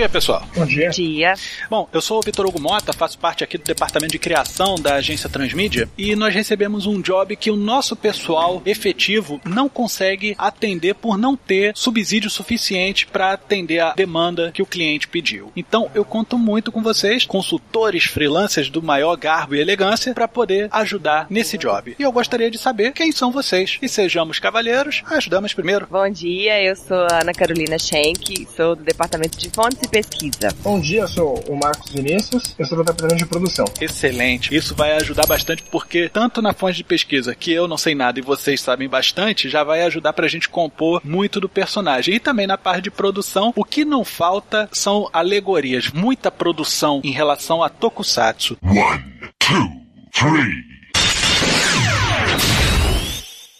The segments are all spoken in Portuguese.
Dia, pessoal. Bom dia. Dia. Bom, eu sou o Vitor Hugo Mota, faço parte aqui do departamento de criação da agência Transmídia e nós recebemos um job que o nosso pessoal efetivo não consegue atender por não ter subsídio suficiente para atender a demanda que o cliente pediu. Então, eu conto muito com vocês, consultores freelancers do maior garbo e elegância, para poder ajudar nesse job. E eu gostaria de saber quem são vocês. E sejamos cavalheiros, as damas primeiro. Bom dia, eu sou a Ana Carolina Schenck, sou do departamento de fontes e pesquisa. Bom dia, eu sou o Marcos Vinícius, eu sou do departamento de produção. Excelente. Isso vai ajudar bastante porque tanto na fonte de pesquisa que eu não sei nada e vocês sabem bastante, já vai ajudar pra gente compor muito do personagem. E também na parte de produção, o que não falta são alegorias, muita produção em relação a Tokusatsu. One, two, three.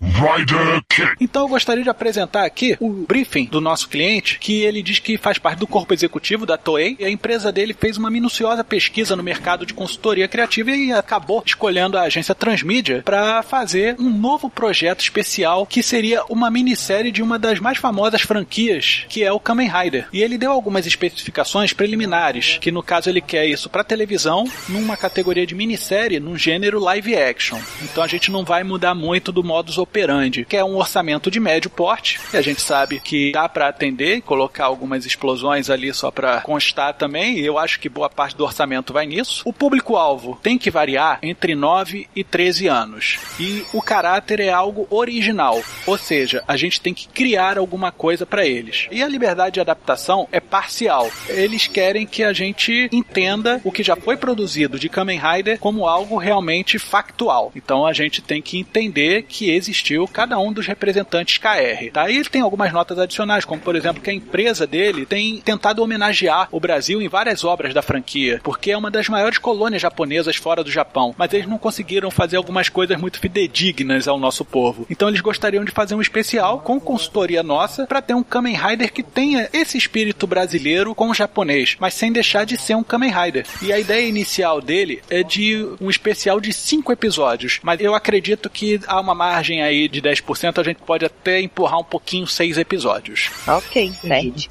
Rider. Então eu gostaria de apresentar aqui o briefing do nosso cliente, que ele diz que faz parte do corpo executivo da Toei, e a empresa dele fez uma minuciosa pesquisa no mercado de consultoria criativa e acabou escolhendo a agência Transmídia para fazer um novo projeto especial que seria uma minissérie de uma das mais famosas franquias, que é o Kamen Rider. E ele deu algumas especificações preliminares, que no caso ele quer isso para televisão, numa categoria de minissérie, num gênero live action. Então a gente não vai mudar muito do modus operandi, que é um orçamento de médio porte, e a gente sabe que dá para atender colocar algumas explosões ali só para constar também, e eu acho que boa parte do orçamento vai nisso. O público-alvo tem que variar entre 9 e 13 anos, e o caráter é algo original, ou seja, a gente tem que criar alguma coisa para eles. E a liberdade de adaptação é parcial. Eles querem que a gente entenda o que já foi produzido de Kamen Rider como algo realmente factual. Então a gente tem que entender que existiu cada um dos representantes KR. Daí ele tem algumas notas adicionais, como por exemplo que a empresa dele tem tentado homenagear o Brasil em várias obras da franquia, porque é uma das maiores colônias japonesas fora do Japão, mas eles não conseguiram fazer algumas coisas muito fidedignas ao nosso povo. Então eles gostariam de fazer um especial com consultoria nossa para ter um Kamen Rider que tenha esse espírito brasileiro com o japonês, mas sem deixar de ser um Kamen Rider. E a ideia inicial dele é de um especial de cinco episódios, mas eu acredito que há uma margem aí de 10%, a gente pode até empurrar um pouquinho seis episódios. Ok, sete.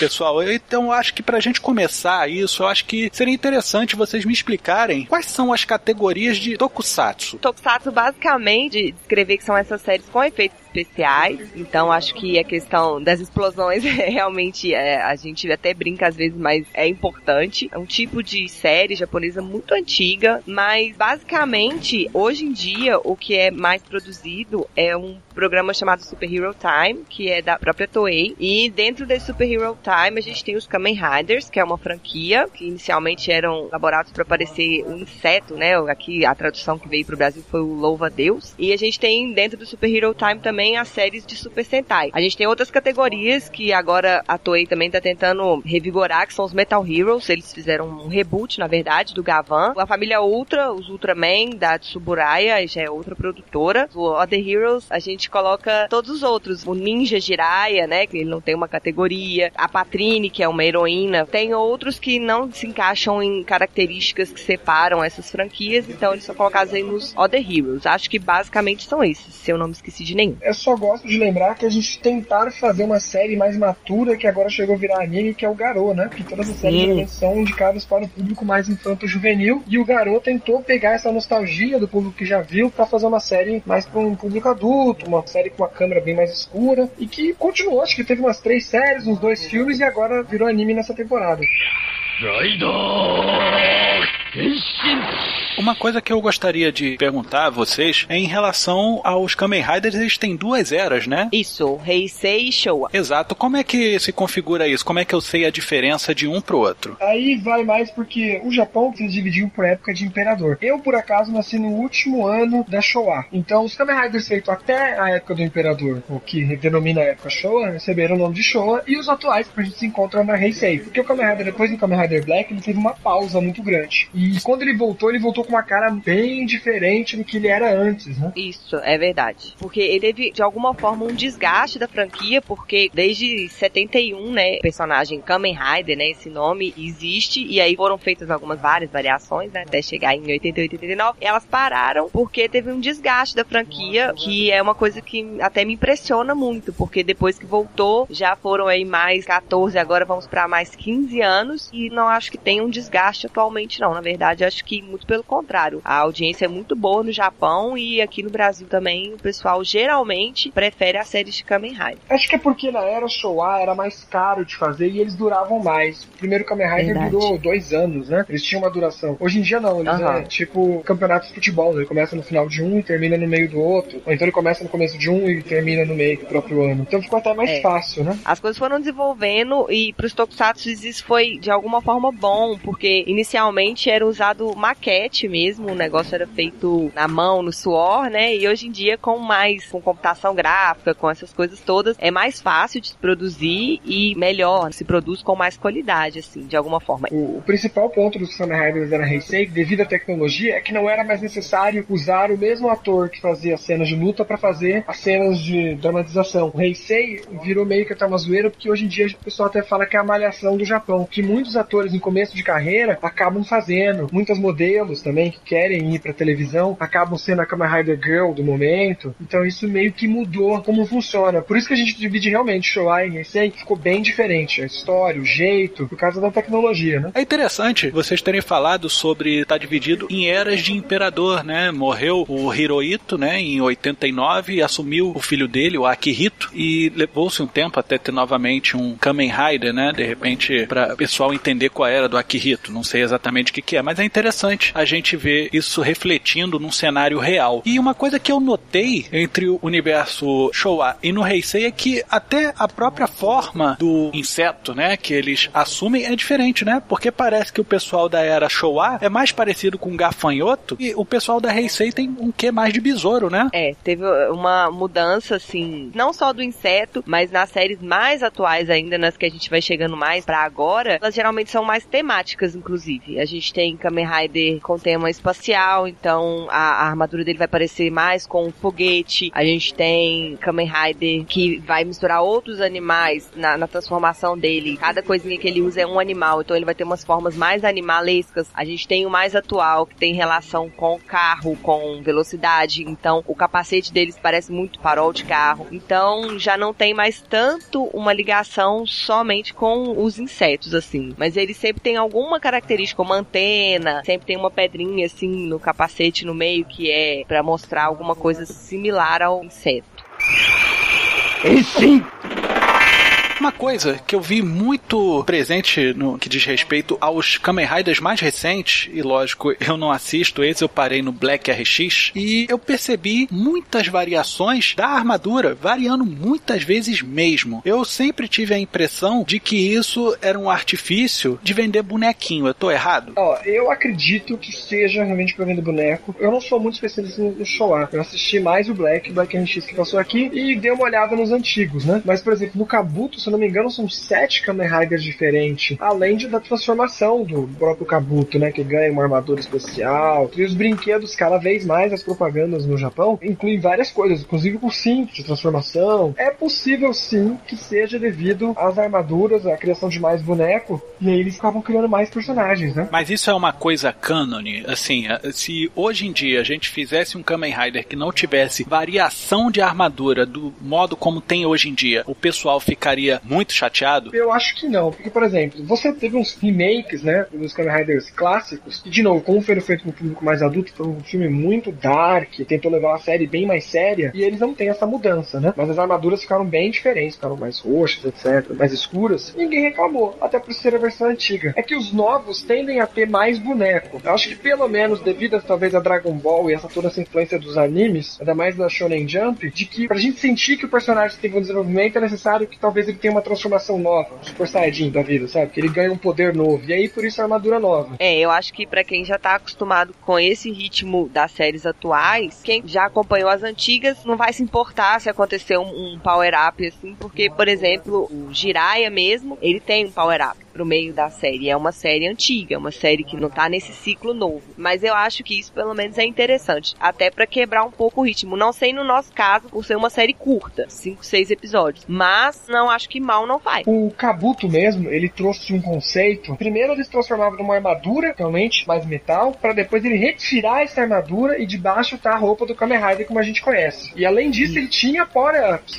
Pessoal, então eu acho que pra gente começar isso, eu acho que seria interessante vocês me explicarem quais são as categorias de Tokusatsu. Tokusatsu basicamente descrever que são essas séries com efeitos especiais. Então acho que a questão das explosões realmente é, a gente até brinca às vezes, mas é importante. É um tipo de série japonesa muito antiga, mas basicamente hoje em dia o que é mais produzido é um programa chamado Super Hero Time, que é da própria Toei. E dentro desse Super Hero Time a gente tem os Kamen Riders, que é uma franquia que inicialmente eram elaborados para parecer um inseto, né? Aqui a tradução que veio pro Brasil foi o Louva Deus. E a gente tem dentro do Super Hero Time também as séries de Super Sentai. A gente tem outras categorias que agora a Toei também tá tentando revigorar, que são os Metal Heroes. Eles fizeram um reboot, na verdade, do Gavan. A família Ultra, os Ultraman da Tsuburaya, já é outra produtora. O Other Heroes, a gente coloca todos os outros. O Ninja Jiraiya, né, que ele não tem uma categoria. A Patrine, que é uma heroína. Tem outros que não se encaixam em características que separam essas franquias, então eles são colocados aí nos Other Heroes. Acho que basicamente são esses, se eu não me esqueci de nenhum. Eu só gosto de lembrar que a gente tentaram fazer uma série mais matura que agora chegou a virar anime, que é o Garou, né? Porque todas as séries são indicadas para o público mais infanto-juvenil. E o Garou tentou pegar essa nostalgia do público que já viu para fazer uma série mais para um público adulto, uma série com uma câmera bem mais escura. E que continuou, acho que teve umas três séries, uns dois filmes e agora virou anime nessa temporada. Uma coisa que eu gostaria de perguntar a vocês é em relação aos Kamen Riders, eles têm duas eras, né? Isso, Heisei e Showa. Exato. Como é que se configura isso? Como é que eu sei a diferença de um pro outro? Aí vai mais porque o Japão se dividiu por época de imperador. Eu, por acaso, nasci no último ano da Showa. Então, os Kamen Riders feitos até a época do imperador, o que denomina a época Showa, receberam o nome de Showa, e os atuais que a gente se encontra na Heisei. Porque o Kamen Rider, depois do Kamen Rider Black, ele teve uma pausa muito grande. E quando ele voltou, ele voltou com uma cara bem diferente do que ele era antes, né? Isso, é verdade. Porque ele teve, de alguma forma, um desgaste da franquia, porque desde 71, né, o personagem Kamen Rider, né, esse nome existe, e aí foram feitas algumas várias variações, né, até chegar em 88 e 89. Elas pararam porque teve um desgaste da franquia, que é uma coisa que até me impressiona muito, porque depois que voltou, já foram aí mais 14, agora vamos para mais 15 anos, e não acho que tem um desgaste atualmente, não. Na verdade, acho que muito pelo contrário. A audiência é muito boa no Japão e aqui no Brasil também, o pessoal geralmente prefere a série de Kamen Rider. Acho que é porque na era Showa era mais caro de fazer e eles duravam mais. O primeiro Kamen Rider Verdade. durou dois anos, né? Eles tinham uma duração. Hoje em dia não, eles Aham. é tipo campeonato de futebol, né? Ele começa no final de um e termina no meio do outro. Ou então ele começa no começo de um e termina no meio do próprio ano. Então ficou até mais É. fácil, né? As coisas foram desenvolvendo e pros Tokusatsu isso foi de alguma forma bom, porque inicialmente era usado maquete mesmo, o negócio era feito na mão, no suor, né? E hoje em dia com mais com computação gráfica, com essas coisas todas, é mais fácil de se produzir e melhor, se produz com mais qualidade assim, de alguma forma. O, o principal ponto dos Kamen Riders da Heisei, devido à tecnologia, é que não era mais necessário usar o mesmo ator que fazia as cenas de luta para fazer as cenas de dramatização. O Heisei virou meio que até uma zoeira, porque hoje em dia o pessoal até fala que é a malhação do Japão, que muitos atores em começo de carreira acabam fazendo. Muitas modelos também que querem ir pra televisão acabam sendo a Kamen Rider Girl do momento. Então isso meio que mudou como funciona. Por isso que a gente divide realmente Showa e Heisei, ficou bem diferente. A história, o jeito, por causa da tecnologia, né? É interessante vocês terem falado sobre estar dividido em eras de imperador, né? Morreu o Hirohito, né, em 89 e assumiu o filho dele, o Akihito, e levou-se um tempo até ter novamente um Kamen Rider, né? De repente, para o pessoal entender qual era do Akihito. Não sei exatamente o que, que é, mas é interessante a gente ver isso refletindo num cenário real. E uma coisa que eu notei entre o universo Showa e no Heisei é que até a própria forma do inseto, né, que eles assumem é diferente, né? Porque parece que o pessoal da era Showa é mais parecido com um gafanhoto e o pessoal da Heisei tem um quê mais de besouro, né? É, teve uma mudança, assim, não só do inseto, mas nas séries mais atuais ainda, nas que a gente vai chegando mais pra agora, elas geralmente são mais temáticas, inclusive. A gente tem Kamen Rider com tema espacial, então a, a armadura dele vai parecer mais com um foguete. A gente tem Kamen Rider que vai misturar outros animais na, na transformação dele. Cada coisinha que ele usa é um animal, então ele vai ter umas formas mais animalescas. A gente tem o mais atual, que tem relação com carro, com velocidade, então o capacete deles parece muito farol de carro. Então já não tem mais tanto uma ligação somente com os insetos, assim. Mas ele sempre tem alguma característica, uma antena, sempre tem uma pedrinha assim no capacete no meio que é pra mostrar alguma coisa similar ao inseto. Uma coisa que eu vi muito presente no que diz respeito aos Kamen Riders mais recentes, e lógico, eu não assisto esse, eu parei no Black RX, e eu percebi muitas variações da armadura, variando muitas vezes mesmo. Eu sempre tive a impressão de que isso era um artifício de vender bonequinho, eu tô errado? Ó, eu acredito que seja realmente pra vender boneco. Eu não sou muito especialista no Showa. Eu assisti mais o Black, Black RX que passou aqui, e dei uma olhada nos antigos, né? Mas, por exemplo, no Kabuto, se eu não me engano, são sete Kamen Riders diferentes. Além de, da transformação do próprio Kabuto, né? Que ganha uma armadura especial. E os brinquedos, cada vez mais, as propagandas no Japão, incluem várias coisas, inclusive com cinto de transformação. É possível, sim, que seja devido às armaduras, à criação de mais boneco, e aí eles acabam criando mais personagens, né? Mas isso é uma coisa cânone, assim, se hoje em dia a gente fizesse um Kamen Rider que não tivesse variação de armadura do modo como tem hoje em dia, o pessoal ficaria muito chateado? Eu acho que não, porque, por exemplo, você teve uns remakes, né, dos Kamen Riders clássicos, e de novo, como foi feito com o público mais adulto, foi um filme muito dark, tentou levar uma série bem mais séria, e eles não têm essa mudança, né? Mas as armaduras ficaram bem diferentes, ficaram mais roxas, etc, mais escuras. Ninguém reclamou, até por ser a versão antiga. É que os novos tendem a ter mais boneco. Eu acho que pelo menos devido talvez a Dragon Ball e essa toda essa influência dos animes, ainda mais da Shonen Jump, de que pra gente sentir que o personagem teve um desenvolvimento é necessário que talvez ele tenha uma transformação nova, um Super Saiyajin da vida, sabe? Que ele ganha um poder novo. E aí por isso a armadura nova. É, eu acho que para quem já tá acostumado com esse ritmo das séries atuais, quem já acompanhou as antigas não vai se importar se acontecer um, um power up assim, porque por exemplo, o Jiraiya mesmo, ele tem um power up pro meio da série. É uma série antiga, é uma série que não tá nesse ciclo novo. Mas eu acho que isso pelo menos é interessante, até para quebrar um pouco o ritmo. Não sei no nosso caso, por ser uma série curta, 5, 6 episódios, mas não acho que mal não faz. O Kabuto mesmo, ele trouxe um conceito. Primeiro ele se transformava numa armadura, realmente, mais metal, para depois ele retirar essa armadura e debaixo tá a roupa do Kamen Rider como a gente conhece. E além disso, ele tinha power-ups.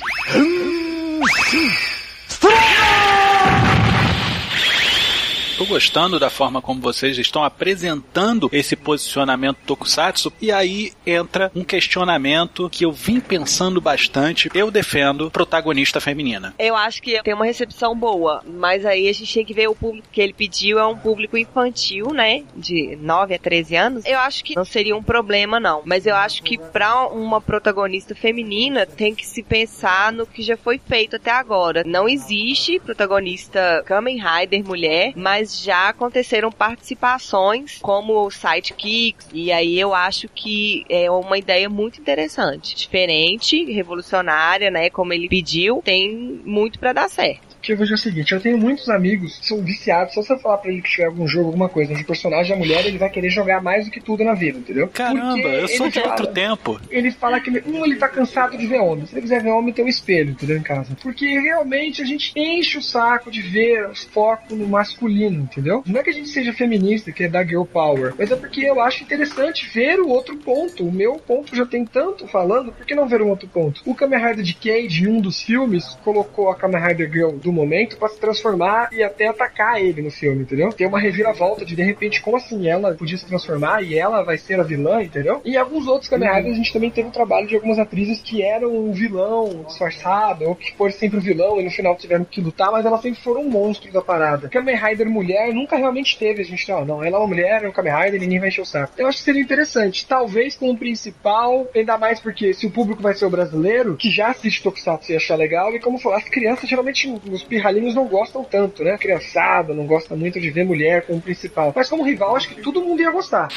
Tô gostando da forma como vocês estão apresentando esse posicionamento tokusatsu e aí entra um questionamento que eu vim pensando bastante. Eu defendo protagonista feminina. Eu acho que tem uma recepção boa, mas aí a gente tem que ver o público que ele pediu é um público infantil, né, de 9 a 13 anos. Eu acho que não seria um problema não, mas eu acho que para uma protagonista feminina tem que se pensar no que já foi feito até agora. Não existe protagonista Kamen Rider mulher, mas já aconteceram participações como sidekicks, e aí eu acho que é uma ideia muito interessante. Diferente, revolucionária, né? Como ele pediu, tem muito para dar certo. Que eu vejo o seguinte, eu tenho muitos amigos que são viciados, se você falar pra ele que tiver algum jogo, alguma coisa, onde o personagem é mulher, ele vai querer jogar mais do que tudo na vida, entendeu? Caramba, Porque eu sou de fala- outro tempo. Ele fala que, ele- um, ele tá cansado de ver homem. Se ele quiser ver homem, tem um espelho, entendeu? Em casa. Porque realmente a gente enche o saco de ver foco no masculino, entendeu? Não é que a gente seja feminista, que é da girl power, mas é porque eu acho interessante ver o outro ponto. O meu ponto já tem tanto falando, por que não ver um outro ponto? O Kamen Rider de Cage, em um dos filmes, colocou a Kamen Rider Girl do momento pra se transformar e até atacar ele no filme, entendeu? Tem uma reviravolta de de repente, como assim ela podia se transformar e ela vai ser a vilã, entendeu? E alguns outros Kamen Riders a gente também teve o trabalho de algumas atrizes que eram um vilão disfarçado, ou que foram sempre o vilão e no final tiveram que lutar, mas elas sempre foram um monstro da parada. Kamen Rider mulher nunca realmente teve, a gente, ó, não, ela é uma mulher, é um Kamen Rider, ninguém vai encher o saco. Eu acho que seria interessante, talvez com o principal, ainda mais porque se o público vai ser o brasileiro, que já assiste Tokusatsu e achar legal, e como falou, as crianças geralmente, os pirralhinhos não gostam tanto, né? Criançada não gosta muito de ver mulher como principal. Mas como rival, acho que todo mundo ia gostar.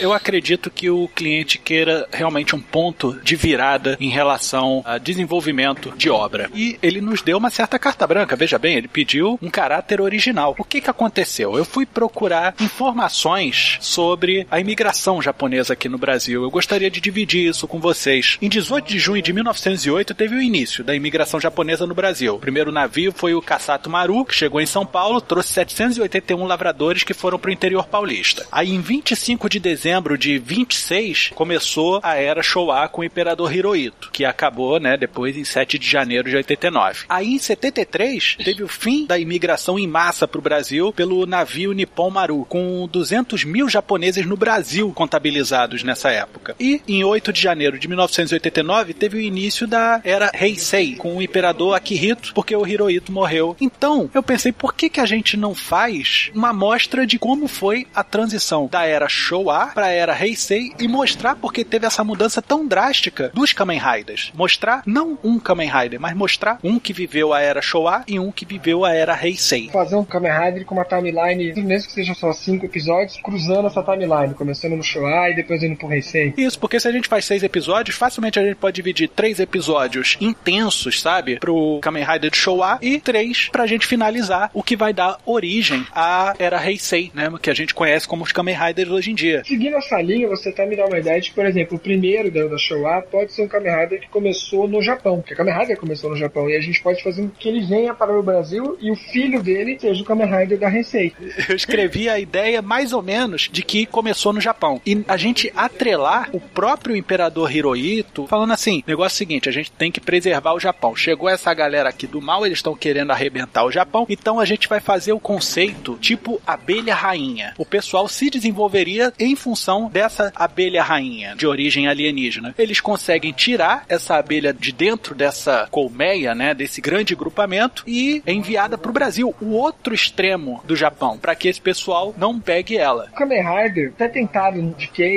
Eu acredito que o cliente queira realmente um ponto de virada em relação a desenvolvimento de obra. E ele nos deu uma certa carta branca. Veja bem, ele pediu um caráter original. O que que aconteceu? Eu fui procurar informações sobre a imigração japonesa aqui no Brasil. Eu gostaria de dividir isso com vocês. Em 18 de junho de 1908 teve o início da imigração japonesa no Brasil. O primeiro navio foi o Kasato Maru, que chegou em São Paulo, trouxe 781 lavradores que foram para o interior paulista. Aí em 25 de dezembro de 26 começou a era Showa com o imperador Hirohito, que acabou, né, depois em 7 de janeiro de 89. Aí em 73 teve o fim da imigração em massa para o Brasil pelo navio Nippon Maru, com 200 mil japoneses no Brasil contabilizados nessa época. E em 8 de janeiro de 1989 teve o início da era Heisei com o imperador Akihito, porque o Hirohito morreu. Então eu pensei, por que que a gente não faz uma amostra de como foi a transição da era Showa para a era Heisei e mostrar porque teve essa mudança tão drástica dos Kamen Riders. Mostrar não um Kamen Rider, mas mostrar um que viveu a era Showa e um que viveu a era Heisei. Fazer um Kamen Rider com uma timeline, mesmo que sejam só cinco episódios, cruzando essa timeline, começando no Showa e depois indo pro Heisei. Isso, porque se a gente faz seis episódios, facilmente a gente pode dividir três episódios intensos, sabe? Pro Kamen Rider de Showa e três pra gente finalizar o que vai dar origem à era Heisei, né? Que a gente conhece como os Kamen Riders hoje em dia. Seguindo seguindo linha, você até me dá uma ideia de por exemplo, o primeiro da, da Showa pode ser um Kamen Rider que começou no Japão, porque a Kamen Rider começou no Japão, e a gente pode fazer que ele venha para o Brasil e o filho dele seja o Kamen Rider da Heisei. Eu escrevi a ideia mais ou menos de que começou no Japão. E a gente atrelar o próprio imperador Hirohito, falando assim: negócio é seguinte, a gente tem que preservar o Japão. Chegou essa galera aqui do mal, eles estão querendo arrebentar o Japão, então a gente vai fazer o conceito tipo abelha rainha. O pessoal se desenvolveria em função dessa abelha rainha de origem alienígena. Eles conseguem tirar essa abelha de dentro dessa colmeia, né, desse grande grupamento e é enviada para o Brasil, o outro extremo do Japão, para que esse pessoal não pegue ela. Kamen Rider até tentado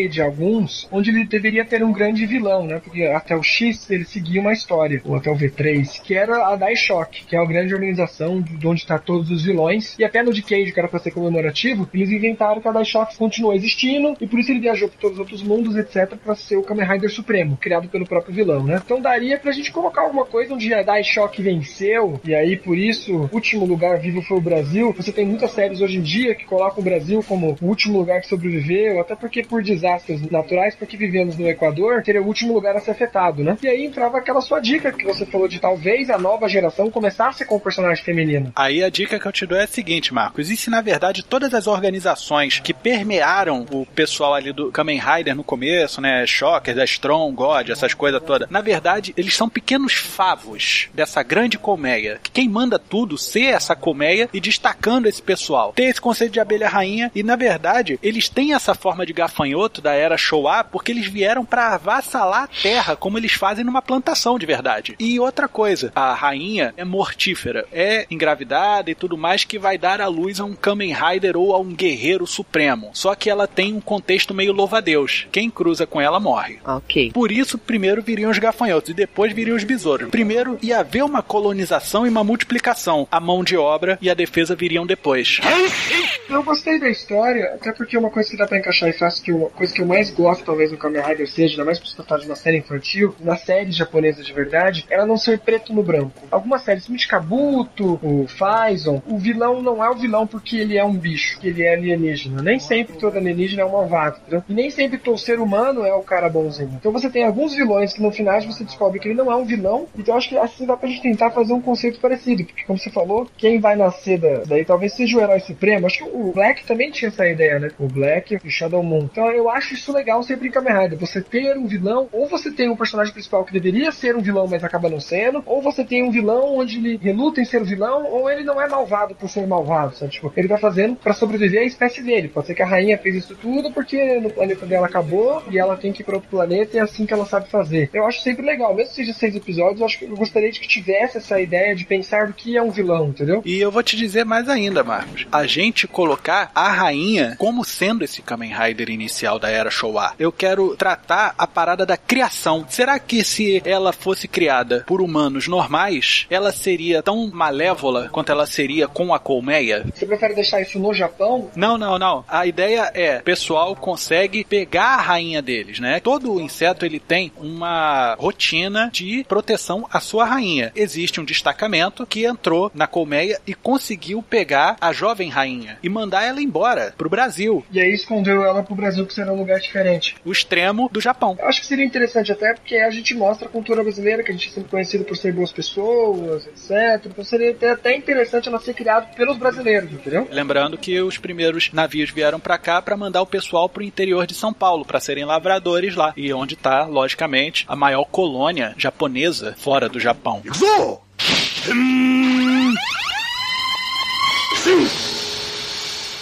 de alguns, onde ele deveria ter um grande vilão, né? Porque até o X ele seguia uma história, ou até o V3, que era a Daishock, que é a grande organização de onde está todos os vilões. E até no Decay, que era para ser comemorativo, eles inventaram que a Daishock continuou existindo e por isso ele viajou por todos os outros mundos, etc, para ser o Kamen Rider Supremo, criado pelo próprio vilão, né? Então daria pra gente colocar alguma coisa onde a Daishock venceu e aí por isso último lugar vivo foi o Brasil. Você tem muitas séries hoje em dia que colocam o Brasil como o último lugar que sobreviveu, até porque por desastres naturais, porque vivemos no Equador, seria o último lugar a ser afetado, né? E aí entrava aquela sua dica que você falou de talvez a nova geração começasse com o personagem feminino. Aí a dica que eu te dou é a seguinte, Marcos: e se na verdade todas as organizações que permearam o pessoal ali do Kamen Rider no começo, né? Shocker, Strong, God, essas coisas todas, na verdade eles são pequenos favos dessa grande colmeia. Quem manda tudo ser essa colmeia e destacando esse pessoal. Tem esse conceito de abelha rainha e na verdade eles têm essa forma de gafanhoto da era Showa porque eles vieram para avassalar a terra como eles fazem numa plantação de verdade. E outra coisa, a rainha é mortífera, é engravidada e tudo mais que vai dar à luz a um Kamen Rider ou a um guerreiro supremo. Só que ela tem um contexto meio louva-a-Deus. Quem cruza com ela morre. Ok. Por isso, primeiro viriam os gafanhotos e depois viriam os besouros. Primeiro ia haver uma colonização e uma multiplicação. A mão de obra e a defesa viriam depois. Eu gostei da história, até porque uma coisa que dá pra encaixar e fácil, que uma coisa que eu mais gosto, talvez, no Kamen Rider seja, ainda mais por se tratar de uma série infantil, na série japonesa de verdade, ela não ser preto no branco. Algumas séries, como de Kabuto, o Faison, o vilão não é o vilão porque ele é um bicho, que ele é alienígena. Nem sempre todo alienígena é um malvado, entendeu? E nem sempre todo ser humano é o cara bonzinho. Então você tem alguns vilões que no final você descobre que ele não é um vilão, então acho que assim dá pra gente tentar fazer um conceito parecido, porque como você falou, quem vai nascer da, daí talvez seja o herói supremo. Acho que o Black também tinha essa ideia, né? O Black e o Shadow Moon. Então eu acho isso legal sempre em Kamen Rider. Você ter um vilão, ou você tem um personagem principal que deveria ser um vilão, mas acaba não sendo, ou você tem um vilão onde ele reluta em ser o vilão, ou ele não é malvado por ser malvado, sabe? Tipo, ele tá fazendo para sobreviver à espécie dele. Pode ser que a rainha fez isso tudo porque no planeta dela acabou e ela tem que ir para outro planeta e é assim que ela sabe fazer. Eu acho sempre legal, mesmo que seja seis episódios, eu acho que eu gostaria de que tivesse essa ideia de pensar do que é um vilão, entendeu? E eu vou te dizer mais ainda, Marcos. A gente colocar a rainha como sendo esse Kamen Rider inicial da era Showa. Eu quero tratar a parada da criação. Será que se ela fosse criada por humanos normais, ela seria tão malévola quanto ela seria com a colmeia? Você prefere deixar isso no Japão? Não, não, não. A ideia é, o consegue pegar a rainha deles, né? Todo inseto ele tem uma rotina de proteção à sua rainha. Existe um destacamento que entrou na colmeia e conseguiu pegar a jovem rainha e mandar ela embora pro Brasil, E aí escondeu ela pro Brasil que será um lugar diferente. o extremo do Japão. Eu acho que seria interessante até porque a gente mostra a cultura brasileira, que a gente é sempre conhecido por ser boas pessoas, etc. Então seria até- até interessante ela ser criada pelos brasileiros, entendeu? Lembrando que os primeiros navios vieram pra cá pra mandar o pessoal pro interior de São Paulo pra serem lavradores lá, e onde tá, logicamente, a maior colônia japonesa fora do Japão.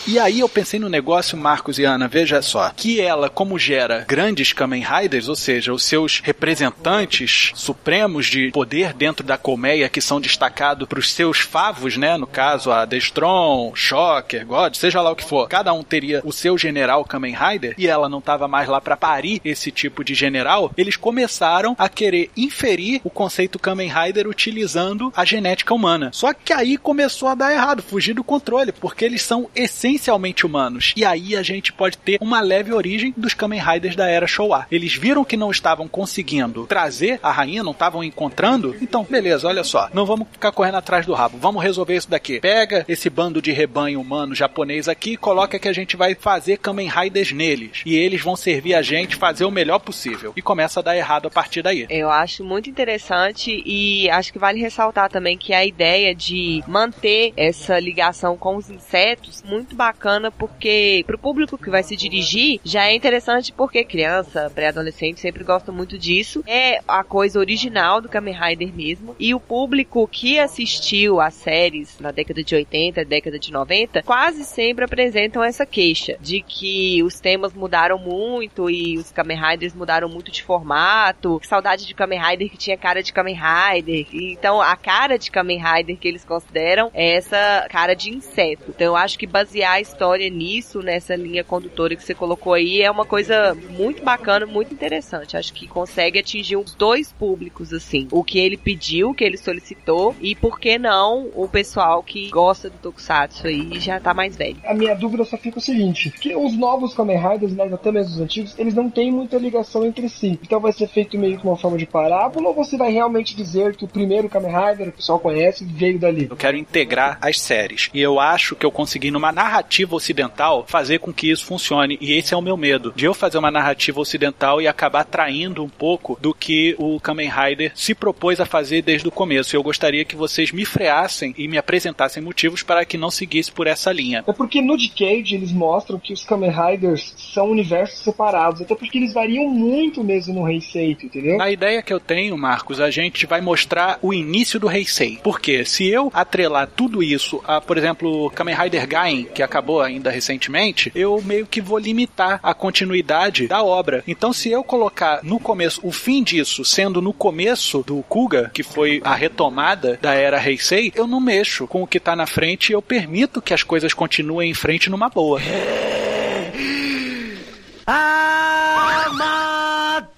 E aí eu pensei no negócio, Marcos e Ana, veja só, que ela, como gera grandes Kamen Riders, ou seja, os seus representantes supremos de poder dentro da colmeia que são destacados para os seus favos, né? No caso, a Destron, Shocker, God, seja lá o que for. Cada um teria o seu general Kamen Rider e ela não estava mais lá para parir esse tipo de general. Eles começaram a querer inferir o conceito Kamen Rider utilizando a genética humana. Só que aí começou a dar errado, fugir do controle, porque eles são essencialmente humanos. E aí a gente pode ter uma leve origem dos Kamen Riders da era Showa. Eles viram que não estavam conseguindo trazer a rainha, não estavam encontrando. Então, beleza, olha só, não vamos ficar correndo atrás do rabo. Vamos resolver isso daqui. Pega esse bando de rebanho humano japonês aqui e coloca que a gente vai fazer Kamen Riders neles. E eles vão servir a gente fazer o melhor possível. E começa a dar errado a partir daí. Eu acho muito interessante e acho que vale ressaltar também que a ideia de manter essa ligação com os insetos muito bacana porque pro público que vai se dirigir já é interessante porque criança, pré-adolescente sempre gosta muito disso. É a coisa original do Kamen Rider mesmo e o público que assistiu às séries na década de 80, década de 90, quase sempre apresentam essa queixa de que os temas mudaram muito e os Kamen Riders mudaram muito de formato. Saudade de Kamen Rider que tinha cara de Kamen Rider. Então a cara de Kamen Rider que eles consideram é essa cara de inseto. Então eu acho que basear a história nisso, nessa linha condutora que você colocou aí, é uma coisa muito bacana, muito interessante. Acho que consegue atingir os dois públicos, assim. O que ele pediu, o que ele solicitou, e por que não o pessoal que gosta do Tokusatsu aí já tá mais velho. A minha dúvida só fica o seguinte: que os novos Kamen Riders, né, até mesmo os antigos, eles não têm muita ligação entre si. Então vai ser feito meio que uma forma de parábola, ou você vai realmente dizer que o primeiro Kamen Rider, o pessoal conhece, veio dali? Eu quero integrar as séries. E eu acho que eu consegui, numa narrativa ocidental, fazer com que isso funcione. E esse é o meu medo. De eu fazer uma narrativa ocidental e acabar traindo um pouco do que o Kamen Rider se propôs a fazer desde o começo. Eu gostaria que vocês me freassem e me apresentassem motivos para que não seguisse por essa linha. É porque no Decade eles mostram que os Kamen Riders são universos separados, até porque eles variam muito mesmo no Heisei, entendeu? Na ideia que eu tenho, Marcos, a gente vai mostrar o início do Heisei. Porque se eu atrelar tudo isso a, por exemplo, Kamen Rider Gain, que acabou ainda recentemente, eu meio que vou limitar a continuidade da obra. Então, se eu colocar no começo o fim disso sendo no começo do Kuga, que foi a retomada da era Heisei, eu não mexo com o que tá na frente e eu permito que as coisas continuem em frente numa boa.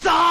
Eu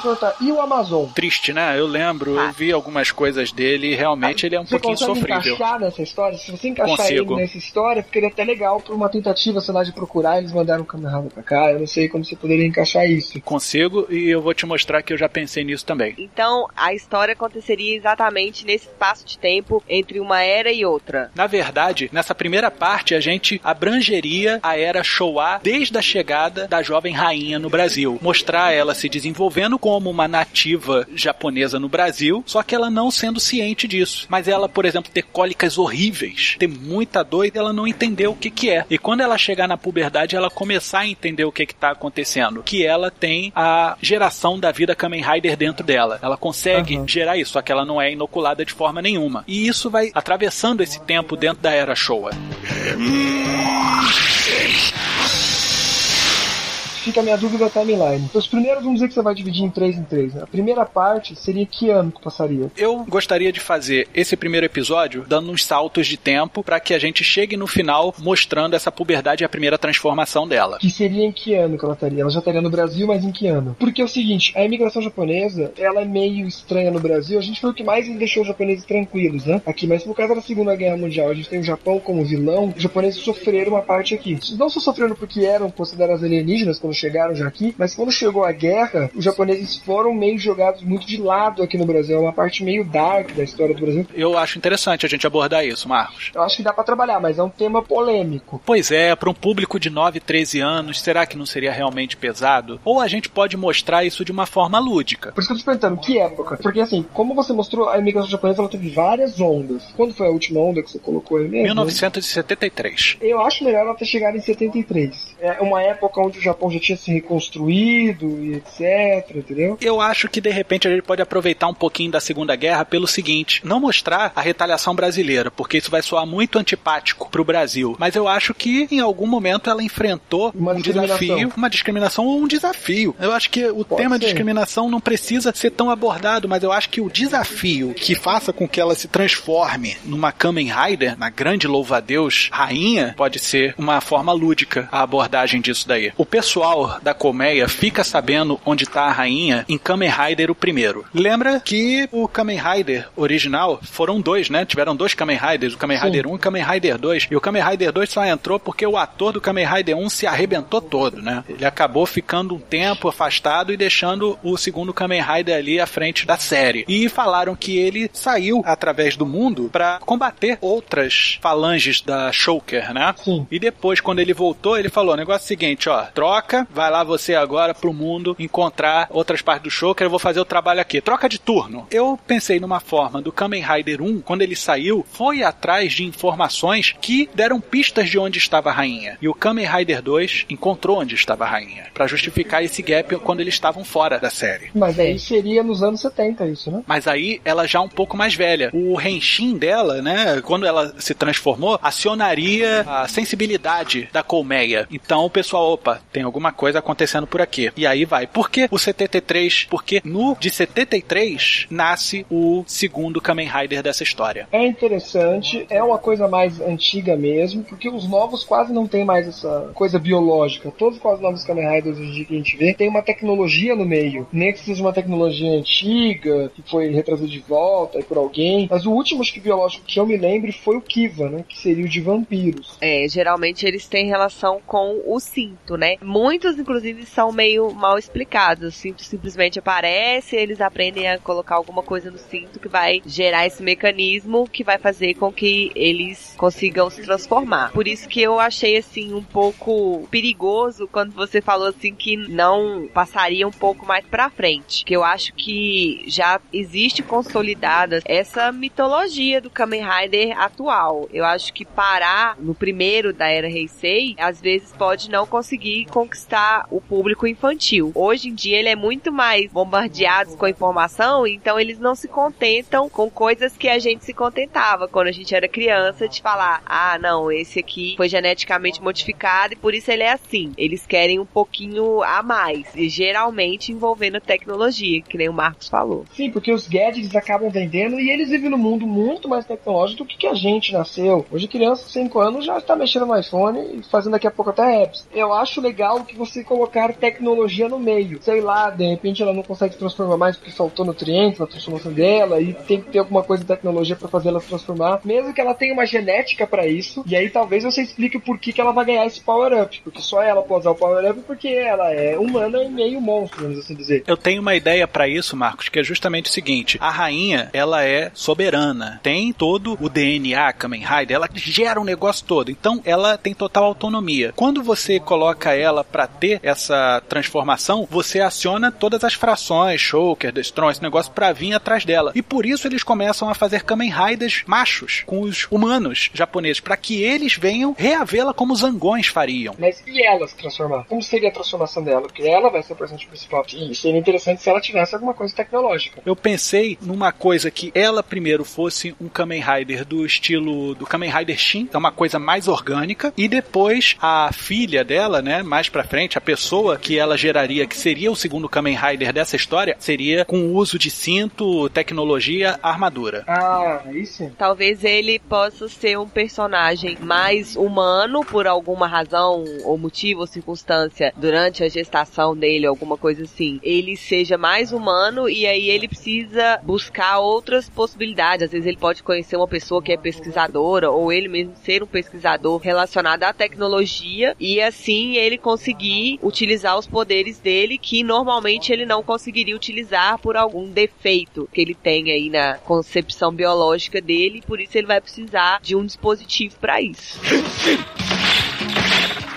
te perguntar, e o Amazon? Triste, né? Eu lembro, eu vi algumas coisas dele e realmente ele é um Você pouquinho sofrível. encaixar nessa história? Se você encaixar Consigo. ele nessa história, ficaria até legal por uma tentativa, sei lá, de procurar, eles mandaram o Kamen Rider pra cá, eu não sei como você poderia encaixar isso. Consigo e eu vou te mostrar que eu já pensei nisso também. Então, a história aconteceria exatamente nesse espaço de tempo entre uma era e outra. Na verdade, nessa primeira parte, a gente abrangeria a era Showa desde a chegada da jovem rainha no Brasil. Mostrar ela se desenvolvendo como uma nativa japonesa no Brasil, só que ela não sendo ciente disso. Mas ela, por exemplo, ter cólicas horríveis, ter muita dor e ela não entender o que que é. E quando ela chegar na puberdade, ela começar a entender o que que tá acontecendo. Que ela tem a geração da vida Kamen Rider dentro dela. Ela consegue Aham. gerar isso, só que ela não é inoculada de forma nenhuma. E isso vai atravessando esse tempo dentro da era Showa. Fica a minha dúvida da timeline. Os primeiros, vamos dizer que você vai dividir em três em três. Né? A primeira parte seria que ano que passaria? Eu gostaria de fazer esse primeiro episódio dando uns saltos de tempo para que a gente chegue no final mostrando essa puberdade e a primeira transformação dela. Que seria em que ano que ela estaria? Ela já estaria no Brasil, mas em que ano? Porque é o seguinte, a imigração japonesa, ela é meio estranha no Brasil. A gente foi o que mais deixou os japoneses tranquilos, né? Aqui, mas por causa da Segunda Guerra Mundial, a gente tem o Japão como vilão. Os japoneses sofreram uma parte aqui. Não só sofreram porque eram considerados alienígenas quando chegaram já aqui, mas quando chegou a guerra, os japoneses foram meio jogados muito de lado aqui no Brasil. É uma parte meio dark da história do Brasil. Eu acho interessante a gente abordar isso, Marcos. Eu acho que dá pra trabalhar, mas é um tema polêmico. Pois é, para um público de 9, 13 anos, será que não seria realmente pesado? Ou a gente pode mostrar isso de uma forma lúdica? Por isso que eu tô te perguntando, que época? Porque assim, como você mostrou, a imigração japonesa ela teve várias ondas. Quando foi a última onda que você colocou aí mesmo? 1973. Eu acho melhor ela ter chegado em 73. É uma época onde o Japão já tinha se reconstruído e etc, entendeu? Eu acho que de repente a gente pode aproveitar um pouquinho da Segunda Guerra pelo seguinte: não mostrar a retaliação brasileira, porque isso vai soar muito antipático pro Brasil. Mas eu acho que em algum momento ela enfrentou Uma um discriminação. desafio, uma discriminação ou um desafio. Eu acho que o Pode tema ser. discriminação não precisa ser tão abordado, mas eu acho que o desafio que faça com que ela se transforme numa Kamen Rider, na grande louva-a-Deus rainha, pode ser uma forma lúdica a abordagem disso daí. O pessoal da colmeia fica sabendo onde tá a rainha em Kamen Rider o primeiro. Lembra que o Kamen Rider original foram dois, né? Tiveram dois Kamen Riders, o Kamen Sim. Rider 1 e o Kamen Rider 2. E o Kamen Rider 2 só entrou porque o ator do Kamen Rider 1 se arrebentou todo, né? Ele acabou ficando um tempo afastado e deixando o segundo Kamen Rider ali à frente da série. E falaram que ele saiu através do mundo pra combater outras falanges da Shoker, né? Sim. E depois, quando ele voltou, ele falou: o negócio é o seguinte, ó, troca, vai lá você agora pro mundo encontrar outras partes do Shoker, eu vou fazer o trabalho aqui. Troca de turno. Eu pensei numa forma do Kamen Rider 1, quando ele saiu, foi atrás de informações que deram pistas de onde estava a rainha. E o Kamen Rider 2 encontrou onde estava a rainha, Pra justificar esse gap quando eles estavam fora da série. Mas aí seria nos anos 70 isso, né? Mas aí ela já um pouco mais velha. O Henshin dela, né, quando ela se transformou, acionaria a sensibilidade da colmeia. Então o pessoal, opa, tem alguma coisa acontecendo por aqui. E aí vai. Por que o 73? Porque no de 73 nasce o segundo Kamen Rider dessa história. É interessante, é uma coisa mais antiga mesmo, porque os novos quase não tem mais essa coisa biológica. Todos os novos Kamen Riders hoje em dia que a gente vê tem uma tecnologia no meio. Nem que seja uma tecnologia antiga, que foi retrazida de volta por alguém. Mas o último acho que biológico que eu me lembre foi o Kiva, né? Que seria o de vampiros. É, geralmente eles têm relação com o cinto, né? Muitos, inclusive, são meio mal explicados. O cinto simplesmente aparece, eles aprendem a colocar alguma coisa no cinto que vai gerar esse mecanismo que vai fazer com que eles consigam se transformar. Por isso que eu achei, assim, um pouco perigoso quando você falou, assim, que não passaria um pouco mais pra frente. Que eu acho que já existe consolidada essa mitologia do Kamen Rider atual. Eu acho que parar no primeiro da era Heisei, às vezes pode não conseguir conquistar o público infantil. Hoje em dia ele é muito mais bombardeado com informação, então eles não se contentam com coisas que a gente se contentava quando a gente era criança de falar: "Ah, não, esse aqui foi geneticamente modificado e por isso ele é assim". Eles querem um pouquinho a mais, e geralmente envolvendo tecnologia, que nem o Marcos falou. Sim, porque os gadgets acabam vendendo e eles vivem num mundo muito mais tecnológico do que, que a gente nasceu. Hoje criança de 5 anos já está mexendo no iPhone e fazendo daqui a pouco até apps. Eu acho legal que você colocar tecnologia no meio. Sei lá, de repente ela não consegue se transformar mais porque faltou nutrientes na transformação dela e tem que ter alguma coisa de tecnologia para fazer ela se transformar. Mesmo que ela tenha uma genética para isso. E aí talvez você explique o porquê que ela vai ganhar esse power-up. Porque só ela pode usar o power-up porque ela é humana e meio monstro, vamos assim dizer. Eu tenho uma ideia pra isso, Marcos, que é justamente o seguinte: a rainha, ela é soberana, tem todo o DNA Kamen Rider, ela gera um negócio todo, então ela tem total autonomia. Quando você coloca ela pra ter essa transformação, você aciona todas as frações, Shoker, Destron, esse negócio pra vir atrás dela. E por isso eles começam a fazer Kamen Riders machos com os humanos japoneses, pra que eles venham reavê-la como os zangões fariam. Mas e ela se transformar? Como seria a transformação dela? Porque ela vai ser a personagem principal. E seria interessante se ela tivesse alguma coisa tecnológica. Eu pensei numa coisa que ela primeiro fosse um Kamen Rider do estilo do Kamen Rider Shin, é uma coisa mais orgânica, e depois a filha dela, né, mais pra frente, a pessoa que ela geraria, que seria o segundo Kamen Rider dessa história, seria com o uso de cinto, tecnologia, armadura. Ah, aí sim. Talvez ele possa ser um personagem mais humano por alguma razão ou motivo ou circunstância durante a gestação dele, alguma coisa assim. Ele seja mais humano e aí ele precisa buscar outras possibilidades. Às vezes ele pode conhecer uma pessoa que é pesquisadora ou ele mesmo ser um pesquisador relacionado à tecnologia e assim ele conseguir utilizar os poderes dele que normalmente ele não conseguiria utilizar por algum defeito que ele tem aí na concepção biológica dele, por isso ele vai precisar de um dispositivo para isso.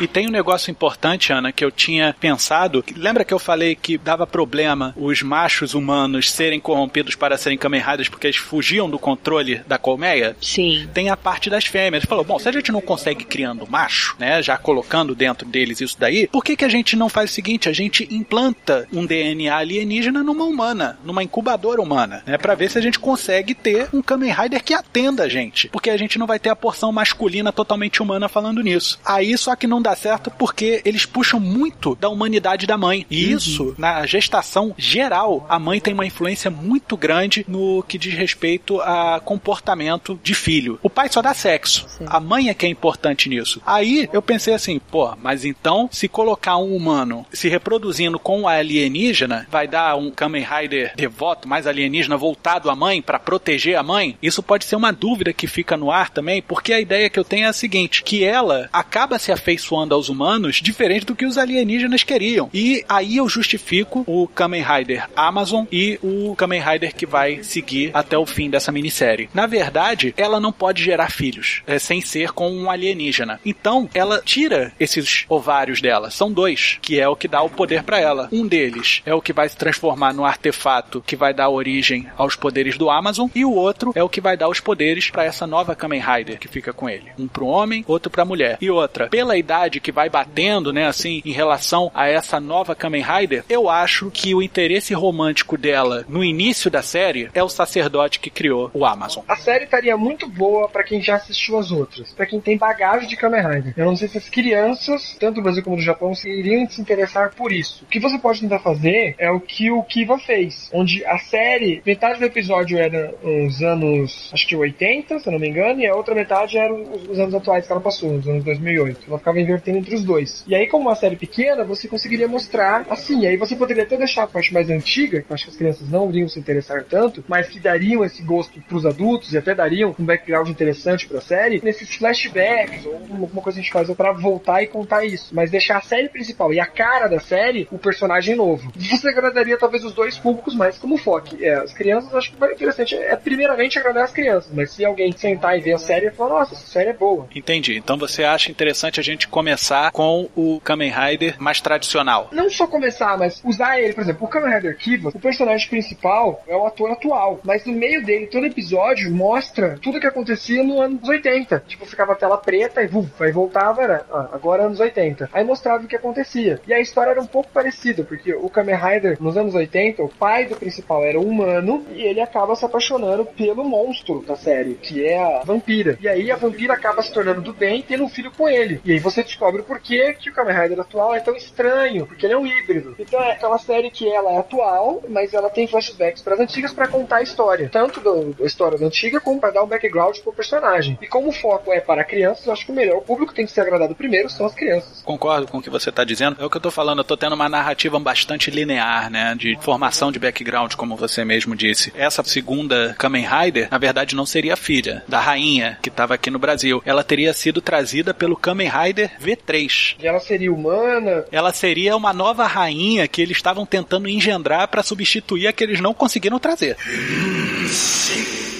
E tem um negócio importante, Ana, que eu tinha pensado. Lembra que eu falei que dava problema os machos humanos serem corrompidos para serem Kamen porque eles fugiam do controle da colmeia? Sim. Tem a parte das fêmeas. Falou, bom, se a gente não consegue criando macho, né, já colocando dentro deles isso daí, por que que a gente não faz o seguinte? A gente implanta um DNA alienígena numa humana, numa incubadora humana, né, para ver se a gente consegue ter um Kamen Rider que atenda a gente, porque a gente não vai ter a porção masculina totalmente humana falando nisso. Aí só que não dá dá certo porque eles puxam muito da humanidade da mãe. E Uhum. isso, na gestação geral, a mãe tem uma influência muito grande no que diz respeito a comportamento de filho. O pai só dá sexo. A mãe é que é importante nisso. Aí eu pensei assim, pô, mas então se colocar um humano se reproduzindo com um alienígena, vai dar um Kamen Rider devoto, mais alienígena, voltado à mãe para proteger a mãe? Isso pode ser uma dúvida que fica no ar também, porque a ideia que eu tenho é a seguinte, que ela acaba se afeiçoando aos humanos diferente do que os alienígenas queriam. E aí eu justifico o Kamen Rider Amazon e o Kamen Rider que vai seguir até o fim dessa minissérie. Na verdade, ela não pode gerar filhos é, sem ser com um alienígena. Então, ela tira esses ovários dela. São dois, que é o que dá o poder para ela. Um deles é o que vai se transformar no artefato que vai dar origem aos poderes do Amazon e o outro é o que vai dar os poderes para essa nova Kamen Rider que fica com ele. Um pro homem, outro pra mulher. E outra, pela idade que vai batendo, né, assim, em relação a essa nova Kamen Rider, eu acho que o interesse romântico dela no início da série é o sacerdote que criou o Amazon. A série estaria muito boa pra quem já assistiu as outras, pra quem tem bagagem de Kamen Rider. Eu não sei se as crianças, tanto do Brasil como do Japão, iriam se interessar por isso. O que você pode tentar fazer é o que o Kiva fez, onde a série, metade do episódio era os anos, acho que 80, se eu não me engano, e a outra metade era os, os anos atuais que ela passou, os anos 2008. Ela ficava invertendo entre os dois. E aí, como uma série pequena, você conseguiria mostrar assim. Aí você poderia até deixar a parte mais antiga, que eu acho que as crianças não iriam se interessar tanto, mas que dariam esse gosto pros adultos e até dariam um background interessante pra série, nesses flashbacks ou alguma coisa que a gente faz pra voltar e contar isso. Mas deixar a série principal e a cara da série, o personagem novo. Você agradaria talvez os dois públicos mais como foco. É, as crianças acho que vai interessante. É primeiramente agradar as crianças, mas se alguém sentar e ver a série e falar, nossa, essa série é boa. Entendi. Então você acha interessante a gente começar com o Kamen Rider mais tradicional. Não só começar, mas usar ele, por exemplo, o Kamen Rider Kiva, o personagem principal é o ator atual, mas no meio dele, todo episódio mostra tudo que acontecia no anos 80. Tipo, ficava a tela preta e vuf, aí voltava, era ah, agora anos 80. Aí mostrava o que acontecia. E a história era um pouco parecida, porque o Kamen Rider, nos anos 80, o pai do principal era humano e ele acaba se apaixonando pelo monstro da série, que é a vampira. E aí a vampira acaba se tornando do bem e tendo um filho com ele. E aí você descobre porquê que o Kamen Rider atual é tão estranho, porque ele é um híbrido. Então é aquela série que ela é atual, mas ela tem flashbacks para as antigas para contar a história, tanto da história da antiga como para dar um background pro personagem. E como o foco é para crianças, eu acho que o melhor o público tem que ser agradado primeiro são as crianças. Concordo com o que você está dizendo. É o que eu tô falando, eu tô tendo uma narrativa bastante linear, né? De formação de background, como você mesmo disse. Essa segunda Kamen Rider, na verdade, não seria filha da rainha que estava aqui no Brasil. Ela teria sido trazida pelo Kamen Rider V3. E ela seria humana, Ela seria uma nova rainha que eles estavam tentando engendrar para substituir a que eles não conseguiram trazer.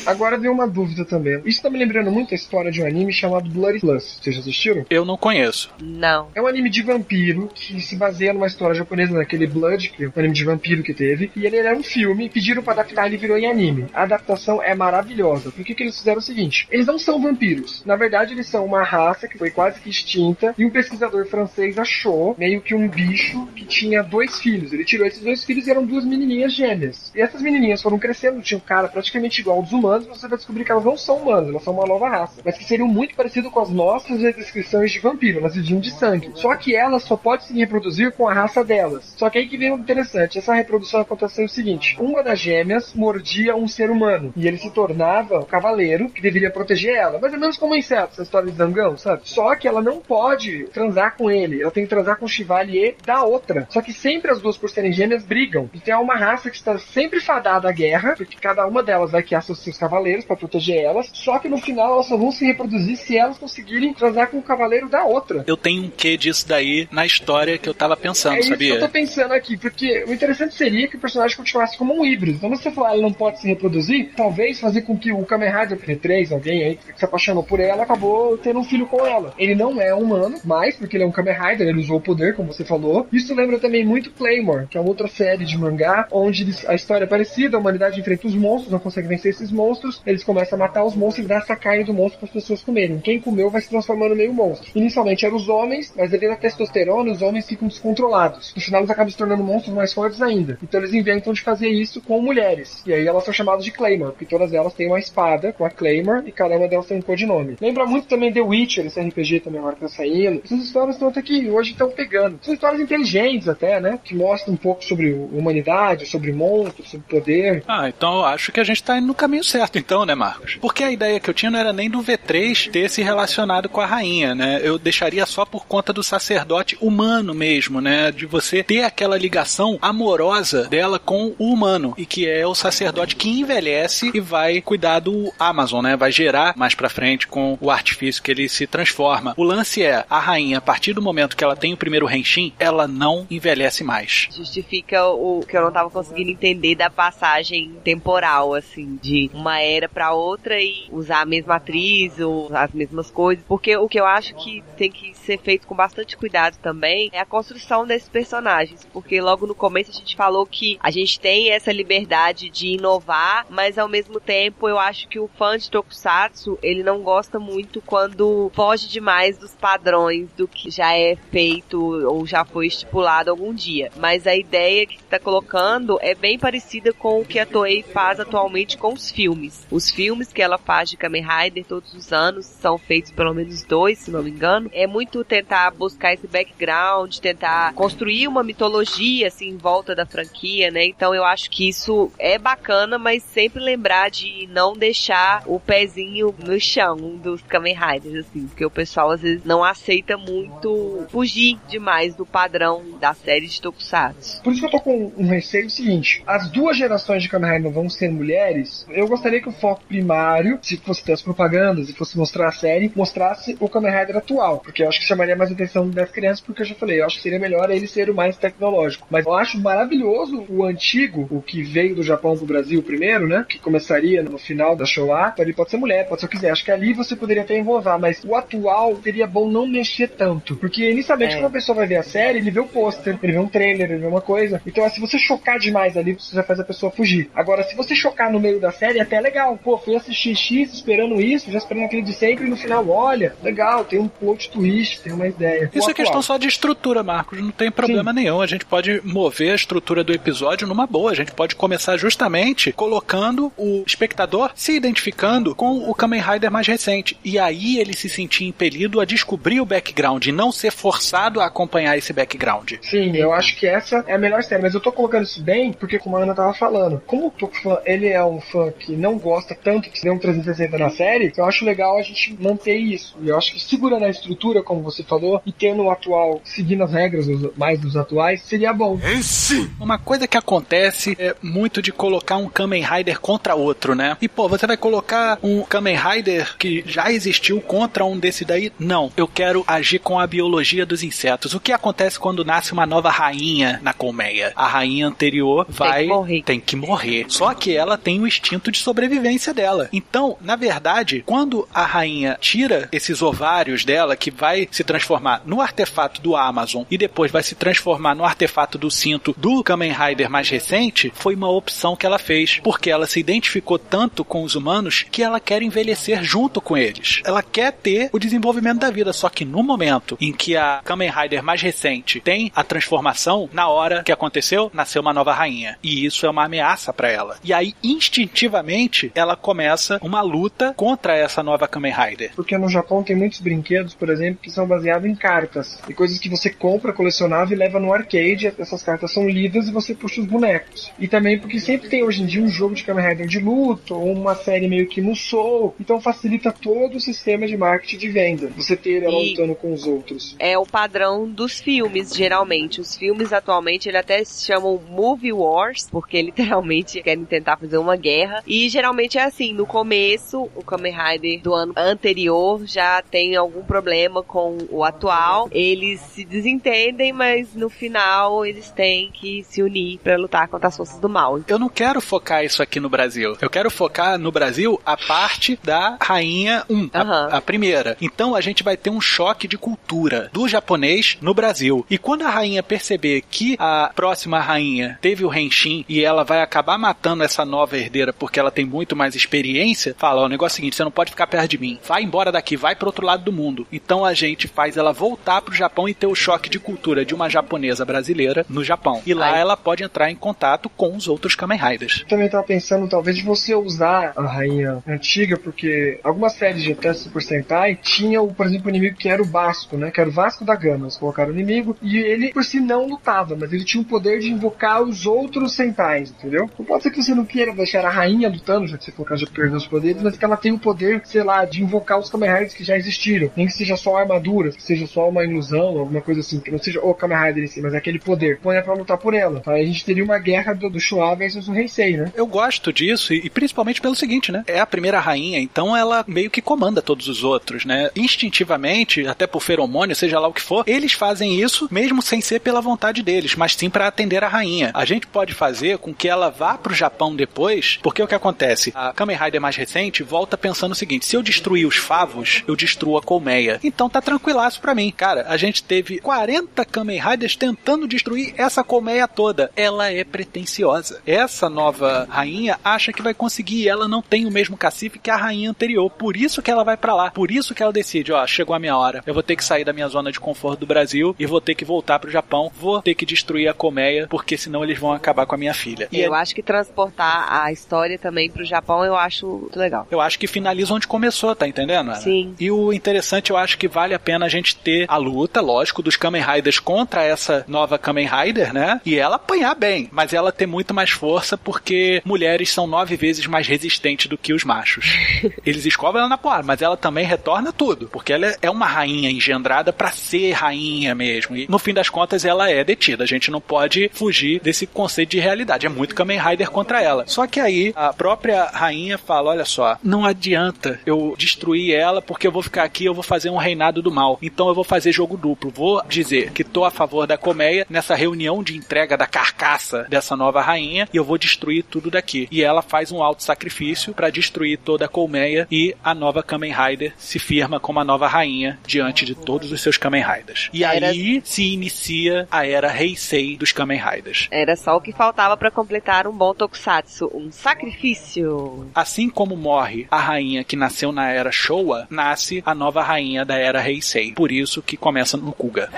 Agora veio uma dúvida também. Isso tá me lembrando muito a história de um anime chamado Bloody Plus. Vocês já assistiram? Eu não conheço. Não. É um anime de vampiro que se baseia numa história japonesa daquele Blood, que é um anime de vampiro que teve. E ele era um filme, pediram pra adaptar ele virou em anime. A adaptação é maravilhosa. Por que, que eles fizeram o seguinte? Eles não são vampiros. Na verdade, eles são uma raça que foi quase que extinta. E um pesquisador francês achou meio que um bicho que tinha dois filhos. Ele tirou esses dois filhos e eram duas menininhas gêmeas. E essas menininhas foram crescendo, tinham cara praticamente igual aos humanos. Você vai descobrir que elas não são humanas, elas são uma nova raça. Mas que seriam muito parecidas com as nossas descrições de vampiro. Elas viviam de sangue. Só que elas só podem se reproduzir com a raça delas. Só que aí que vem o interessante. Essa reprodução aconteceu o seguinte. Uma das gêmeas mordia um ser humano. E ele se tornava o cavaleiro que deveria proteger ela. Mais ou menos como um inseto, essa história de zangão, sabe? Só que ela não pode transar com ele. Ela tem que transar com o chevalier da outra. Só que sempre as duas, por serem gêmeas, brigam. Então é uma raça que está sempre fadada à guerra. Porque cada uma delas vai criar seus, seus cavaleiros para proteger elas. Só que no final elas só vão se reproduzir se elas conseguirem transar com o cavaleiro da outra. Eu tenho um quê disso daí na história que eu tava pensando, É isso que eu tô sabia? pensando aqui, porque o interessante seria que o personagem continuasse como um híbrido. Então você falar, ele não pode se reproduzir, talvez fazer com que o Kamen Rider P3, alguém aí que se apaixonou por ela, acabou tendo um filho com ela. Ele não é humano, mas porque ele é um Kamen Rider, ele usou o poder, como você falou. Isso lembra também muito Claymore, que é outra série de mangá, onde a história é parecida, a humanidade enfrenta os monstros, não consegue vencer esses monstros, eles começam a matar os monstros e dar essa carne do monstro para as pessoas comerem. Quem comeu vai se transformando meio monstro. Inicialmente eram os homens, mas devido à testosterona, os homens ficam descontrolados. No final eles acabam se tornando monstros mais fortes ainda. Então eles inventam de fazer isso com mulheres. E aí elas são chamadas de Claymore, porque todas elas têm uma espada com a Claymore e cada uma delas tem um codinome. Lembra muito também The Witcher, esse RPG também agora que tá saindo. Essas histórias estão até que hoje estão pegando. São histórias inteligentes até, né? Que mostram um pouco sobre humanidade, sobre monstros, sobre poder. Ah, então acho que a gente tá indo no caminho certo, então, né, Marcos? Porque a ideia que eu tinha não era nem do V3 ter se relacionado com a rainha, né? Eu deixaria só por conta do sacerdote humano mesmo, né? De você ter aquela ligação amorosa dela com o humano e que é o sacerdote que envelhece e vai cuidar do Amazon, né? Vai gerar mais pra frente com o artifício que ele se transforma. O lance é a rainha, a partir do momento que ela tem o primeiro Henshin, ela não envelhece mais. Justifica o que eu não tava conseguindo entender da passagem temporal, assim, de uma era para outra e usar a mesma atriz ou as mesmas coisas. Porque o que eu acho que tem que ser feito com bastante cuidado também é a construção desses personagens. Porque logo no começo a gente falou que a gente tem essa liberdade de inovar, mas ao mesmo tempo eu acho que o fã de Tokusatsu, ele não gosta muito quando foge demais dos padrões do que já é feito ou já foi estipulado algum dia. Mas a ideia que está colocando é bem parecida com o que a Toei faz atualmente com os filmes. Os filmes que ela faz de Kamen Rider todos os anos são feitos pelo menos dois, se não me engano. É muito tentar buscar esse background, tentar construir uma mitologia assim em volta da franquia, né? Então eu acho que isso é bacana, mas sempre lembrar de não deixar o pezinho no chão dos Kamen Riders, assim, porque o pessoal às vezes não aceita muito fugir demais do padrão da série de Tokusatsu. Por isso que eu tô com um receio seguinte: as duas gerações de Kamen Rider vão ser mulheres. Eu gostaria que o foco primário, se fosse ter as propagandas e fosse mostrar a série, mostrasse o Kamen Rider atual, porque eu acho que chamaria mais atenção das crianças, porque eu já falei, eu acho que seria melhor ele ser o mais tecnológico. Mas eu acho maravilhoso o antigo, o que veio do Japão pro Brasil primeiro, né? Que começaria no final da Showa. Ele pode ser mulher, pode ser o que quiser. Acho que ali você poderia até envolver, mas o atual seria bom não mexer tanto. Porque inicialmente, é. quando a pessoa vai ver a série, ele vê o pôster, ele vê um trailer, ele vê uma coisa. Então, se você chocar demais ali, você já faz a pessoa fugir. Agora, se você chocar no meio da série, é até legal. Pô, fui assistir X esperando isso, já esperando aquele de sempre, e no final, olha, legal, tem um plot twist, tem uma ideia. Isso é questão só de estrutura, Marcos. Não tem problema Sim. nenhum. A gente pode mover a estrutura do episódio numa boa. A gente pode começar justamente colocando o espectador se identificando com o Kamen Rider mais recente. E aí ele se sentir impelido a descobrir o background e não ser forçado a acompanhar esse background. Sim, eu acho que essa é a melhor série. Mas eu tô colocando isso bem porque, como a Ana tava falando, como o Tokufan, ele é um fã que não gosta tanto que se dê um 360 na série, eu acho legal a gente manter isso. E eu acho que segurando a estrutura, como você falou, e tendo o atual, seguindo as regras mais dos atuais, seria bom. Esse. Uma coisa que acontece é muito de colocar um Kamen Rider contra outro, né? E pô, você vai colocar um Kamen Rider que já existiu contra um desse daí? Não. Eu quero agir com a biologia dos insetos. O que acontece quando nasce uma nova rainha na colmeia? A rainha anterior vai. Tem que morrer. Tem que morrer. Só que ela tem o instinto de sobrevivência dela. Então, na verdade, quando a rainha tira esses ovários dela, que vai se transformar no artefato do Amazon e depois vai se transformar no artefato do cinto do Kamen Rider mais recente, foi uma opção que ela fez, porque ela se identificou tanto com os humanos que ela quer envelhecer junto com eles. Ela quer ter o desenvolvimento da vida, só que no momento em que a Kamen Rider mais recente tem a transformação, na hora que aconteceu, nasceu uma nova rainha. E isso é uma ameaça para ela. E aí, instintivamente, ela começa uma luta contra essa nova Kamen Rider. Porque no Japão tem muitos brinquedos, por exemplo, que são baseados em cartas. E coisas que você compra, colecionável e leva no arcade. Essas cartas são lidas e você puxa os bonecos. E também porque sempre tem hoje em dia um jogo de Kamen Rider de luta, ou uma série meio que no Soul. Então facilita todo o sistema de marketing de venda. Você ter ela lutando com os outros. É o padrão dos filmes, geralmente. Os filmes atualmente ele até se chamam Movie Wars, porque literalmente querem tentar fazer uma guerra. E geralmente é assim, no começo, o Kamen Rider do ano anterior já tem algum problema com o atual. Eles se desentendem, mas no final eles têm que se unir para lutar contra as forças do mal. Eu não quero focar isso aqui no Brasil. Eu quero focar no Brasil a parte da Rainha 1, uhum. a, a primeira. Então a gente vai ter um choque de cultura do japonês no Brasil. E quando a rainha perceber que a próxima rainha teve o Henshin e ela vai acabar matando essa nova herdeira porque ela tem muito mais experiência, fala: o negócio é o seguinte, você não pode ficar perto de mim. Vai embora daqui, vai pro outro lado do mundo. Então a gente faz ela voltar pro Japão e ter o choque de cultura de uma japonesa brasileira no Japão. E lá Ai. ela pode entrar em contato com os outros Kamen Riders. Também tava pensando, talvez, de você usar a rainha antiga, porque algumas séries de até Super Sentai tinham, por exemplo, o inimigo que era o Basco, né? Que era o Vasco da Gama. Eles colocaram o inimigo e ele, por si, não lutava, mas ele tinha o poder de invocar os outros Sentais, entendeu? Não pode ser que você não queira deixar a rainha lutando, já que você colocar já perdeu os poderes, mas que ela tem o poder, sei lá, de invocar os Kamen Riders que já existiram. Nem que seja só armaduras, que seja só uma ilusão, alguma coisa assim, que não seja o Kamen Rider em si, mas aquele poder. Põe pra lutar por ela. Aí a gente teria uma guerra do, do Showa versus o Heisei, né? Eu gosto disso, e, e principalmente pelo seguinte, né? É a primeira rainha, então ela meio que comanda todos os outros, né? Instintivamente, até por feromônio, seja lá o que for, eles fazem isso mesmo sem ser pela vontade deles, mas sim para atender a rainha. A gente pode fazer com que ela vá pro Japão depois, porque o que acontece? A Kamen Rider mais recente volta pensando o seguinte: se eu destruir os favos, eu destruo a colmeia. Então tá tranquilaço pra mim. Cara, a gente teve 40 Kamen Riders tentando destruir essa colmeia toda. Ela é pretensiosa. Essa nova rainha acha que vai conseguir ela não tem o mesmo cacife que a rainha anterior. Por isso que ela vai pra lá. Por isso que ela decide, ó, chegou a minha hora. Eu vou ter que sair da minha zona de conforto do Brasil e vou ter que voltar pro Japão. Vou ter que destruir a colmeia, porque senão eles vão acabar com a minha filha. E eu é- acho que transportar a história também pro Japão eu acho muito legal. eu acho que finaliza onde começou, tá entendendo? Ana? Sim. E o interessante, eu acho que vale a pena a gente ter a luta, lógico, dos Kamen Riders contra essa nova Kamen Rider, né? E ela apanhar bem, mas ela ter muito mais força porque mulheres são nove vezes mais resistentes do que os machos. Eles escovam ela na porrada, mas ela também retorna tudo, porque ela é uma rainha engendrada pra ser rainha mesmo. E no fim das contas ela é detida. A gente não pode fugir desse conceito de realidade. É muito Kamen Rider contra ela. Só que aí a própria rainha fala: olha só, não adianta eu destruir ela porque eu vou ficar aqui, eu vou fazer um reinado do mal. Então eu vou fazer jogo duplo. Vou dizer que tô a favor da colmeia nessa reunião de entrega da carcaça dessa nova rainha e eu vou destruir tudo daqui. E ela faz um alto sacrifício para destruir toda a colmeia e a nova Kamen Rider se firma como a nova rainha diante de todos os seus Kamen Riders. E Era- aí se inicia a era Heisei dos Kamen Riders. Era só o que faltava pra completar um bom tokusatsu, um sacrifício. Assim como morre a rainha que nasceu na era Showa, nasce a nova rainha da era Heisei. Por isso que começa no Kuga.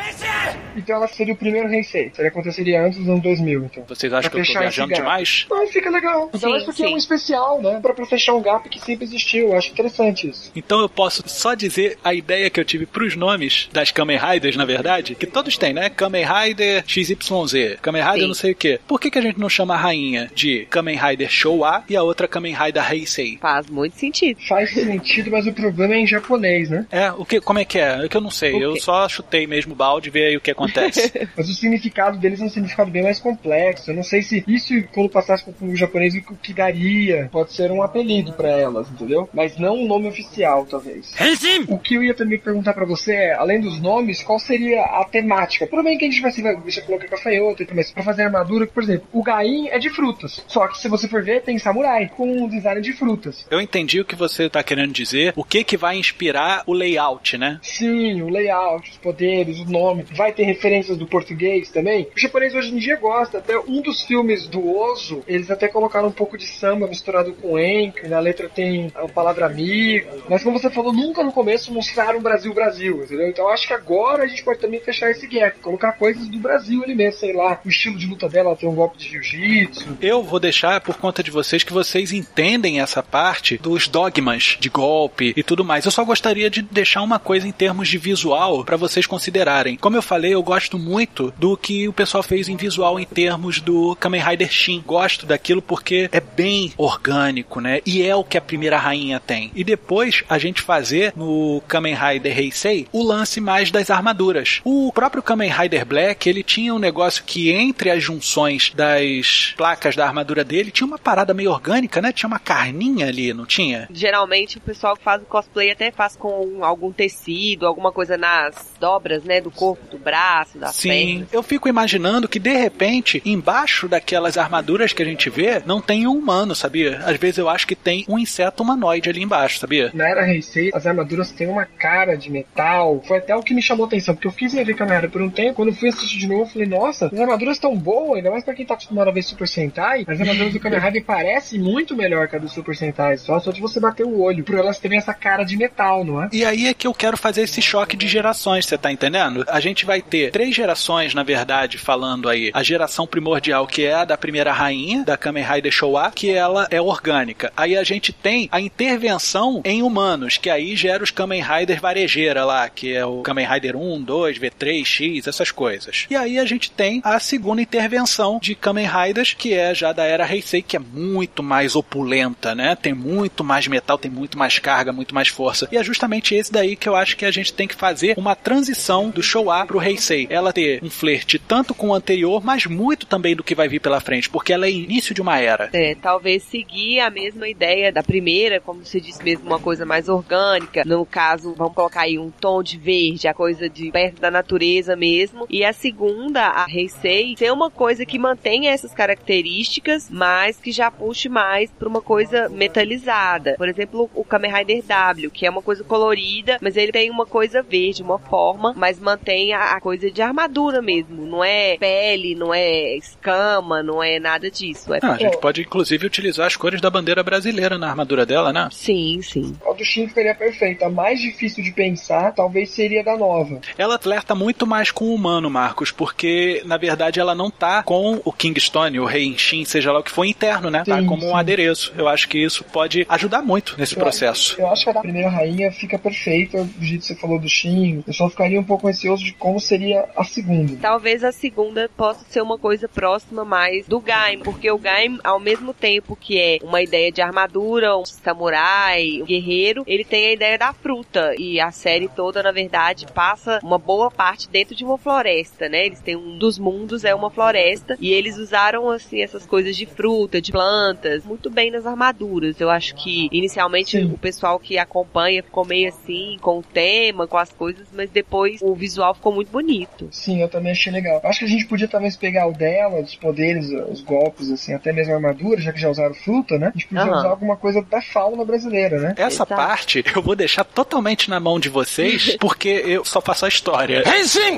Então ela seria o primeiro Heisei. Ele aconteceria antes dos anos 2000, então. Vocês acham Pra que eu tô viajando demais? Não, fica legal. Ainda Sim, porque é sim. um especial, né? Pra, pra fechar um gap que sempre existiu. Eu acho interessante isso. Então eu posso só dizer a ideia que eu tive pros nomes das Kamen Riders, na verdade, que todos têm, né? Kamen Rider XYZ, Kamen Rider Sim. não sei o quê. Por que, que a gente não chama a rainha de Kamen Rider Showa e a outra Kamen Rider Heisei? Faz muito sentido. Faz sentido, mas o problema é em japonês, né? É, o que, como é que é? É que eu não sei. Eu só chutei mesmo o balde e ver aí o que acontece. Mas o significado deles é um significado bem mais complexo. Eu não sei se isso, quando passasse pro japonês, o que daria pode ser um apelido pra elas, entendeu? Mas não um nome oficial, talvez. O que eu ia também perguntar pra você é, além dos nomes, qual seria a temática? Tudo bem que a gente vai se vai deixa colocar gafanhoto, mas pra fazer armadura, por exemplo, o Gain é de frutas. Só que se você for ver, tem samurai com um design de frutas. eu entendi o que você tá querendo dizer. O que que vai inspirar o layout, né? Sim, o layout, os poderes, o nome. Vai ter referências do português também. O japonês hoje em dia gosta. Até um dos filmes do Ozo, eles até colocaram um pouco de samba misturado com enco. Na letra tem a palavra amigo. Mas como você falou, nunca no começo mostraram Brasil, Brasil, entendeu? Então acho que agora a gente pode também fechar esse gap. Colocar coisas do Brasil ali mesmo, sei lá. O estilo de luta dela, ela tem um golpe de jiu-jitsu. Eu vou deixar por conta de vocês que vocês entendem essa parte dos dogmas de golpe e tudo mais. Eu só gostaria de deixar uma coisa em termos de visual pra vocês considerarem. Como eu falei, eu gosto muito do que o pessoal fez em visual em termos do Kamen Rider Shin. Gosto daquilo porque é bem orgânico, né? E é o que a primeira rainha tem. E depois a gente fazer no Kamen Rider Heisei o lance mais das armaduras. O próprio Kamen Rider Black, ele tinha um negócio que entre as junções das placas da armadura dele tinha uma parada meio orgânica, né? Tinha uma carninha ali, não tinha? Geralmente o pessoal que faz o cosplay até faz com algum tecido, alguma coisa nas dobras, né, do corpo, do braço. braço, das Sim, pernas. eu fico imaginando que de repente, embaixo daquelas armaduras que a gente vê, não tem um humano, sabia? Às vezes eu acho que tem um inseto humanoide ali embaixo, sabia? Na era Heisei, as armaduras têm uma cara de metal. Foi até o que me chamou a atenção, porque eu fiz ver Kamen por um tempo. Quando fui assistir de novo, falei, nossa, as armaduras estão boas, ainda mais pra quem tá acostumado a ver Super Sentai. As armaduras do Kamen Rider parecem muito melhor que a do Super Sentai, só, só de você bater o olho, por elas terem essa cara de metal, não é? E aí é que eu quero fazer esse choque de gerações, você tá entendendo? A gente vai ter três gerações, na verdade, falando aí. A geração primordial, que é a da primeira rainha, da Kamen Rider Showa, que ela é orgânica. Aí a gente tem a intervenção em humanos, que aí gera os Kamen Rider lá, que é o Kamen Rider 1, 2, V3, X, essas coisas. E aí a gente tem a segunda intervenção de Kamen Riders, que é já da era Heisei, que é muito mais opulenta, né? Tem muito mais metal, tem muito mais carga, muito mais força. E é justamente esse daí que eu acho que a gente tem que fazer uma transição do Showa pro Heisei. Ela ter um flerte tanto com o anterior, mas muito também do que vai vir pela frente, porque ela é início de uma era. É, talvez seguir a mesma ideia da primeira, como você disse mesmo, uma coisa mais orgânica. No caso, vamos colocar aí um tom de verde, a coisa de perto da natureza mesmo. E a segunda, a Heisei, ser uma coisa que mantenha essas características, mas que já puxe mais pra uma coisa metalizada. Por exemplo, o Kamen Rider W, que é uma coisa colorida, mas ele tem uma coisa verde, uma forma, mas mantém a, a coisa de armadura mesmo. Não é pele, não é escama, não é nada disso. É Ah, a gente pode inclusive utilizar as cores da bandeira brasileira na armadura dela, né? Sim, sim. A do Shin ficaria perfeita. A mais difícil de pensar, talvez seria da nova. Ela flerta muito mais com o humano, Marcos, porque na verdade ela não tá com o Kingstone, o Rei Shin, seja lá o que for interno, né? tá Sim, como um sim. adereço. Eu acho que isso pode ajudar muito nesse Eu- processo. Eu acho que a primeira rainha fica perfeita, do jeito que você falou do Shin. Eu só ficaria um pouco ansioso de como seria a segunda. Talvez a segunda possa ser uma coisa próxima mais do Gaim, porque o Gaim, ao mesmo tempo que é uma ideia de armadura, um samurai, um guerreiro, ele tem a ideia da fruta. E a série toda, na verdade, passa uma boa parte dentro de uma floresta, né? Eles têm um dos mundos, é uma floresta, e eles usaram, assim, essas coisas de fruta, de plantas, muito bem nas armaduras. Eu acho que, inicialmente, Sim. o pessoal que acompanha ficou meio assim, com o tema, com as coisas, mas depois o visual ficou muito bonito. Sim, eu também achei legal. Acho que a gente podia talvez pegar o dela, os poderes, os golpes, assim, até mesmo a armadura, já que já usaram fruta, né? A gente podia Aham. usar alguma coisa da fauna brasileira, né? Essa Exato. parte eu vou deixar totalmente na mão de vocês, porque eu só faço a história.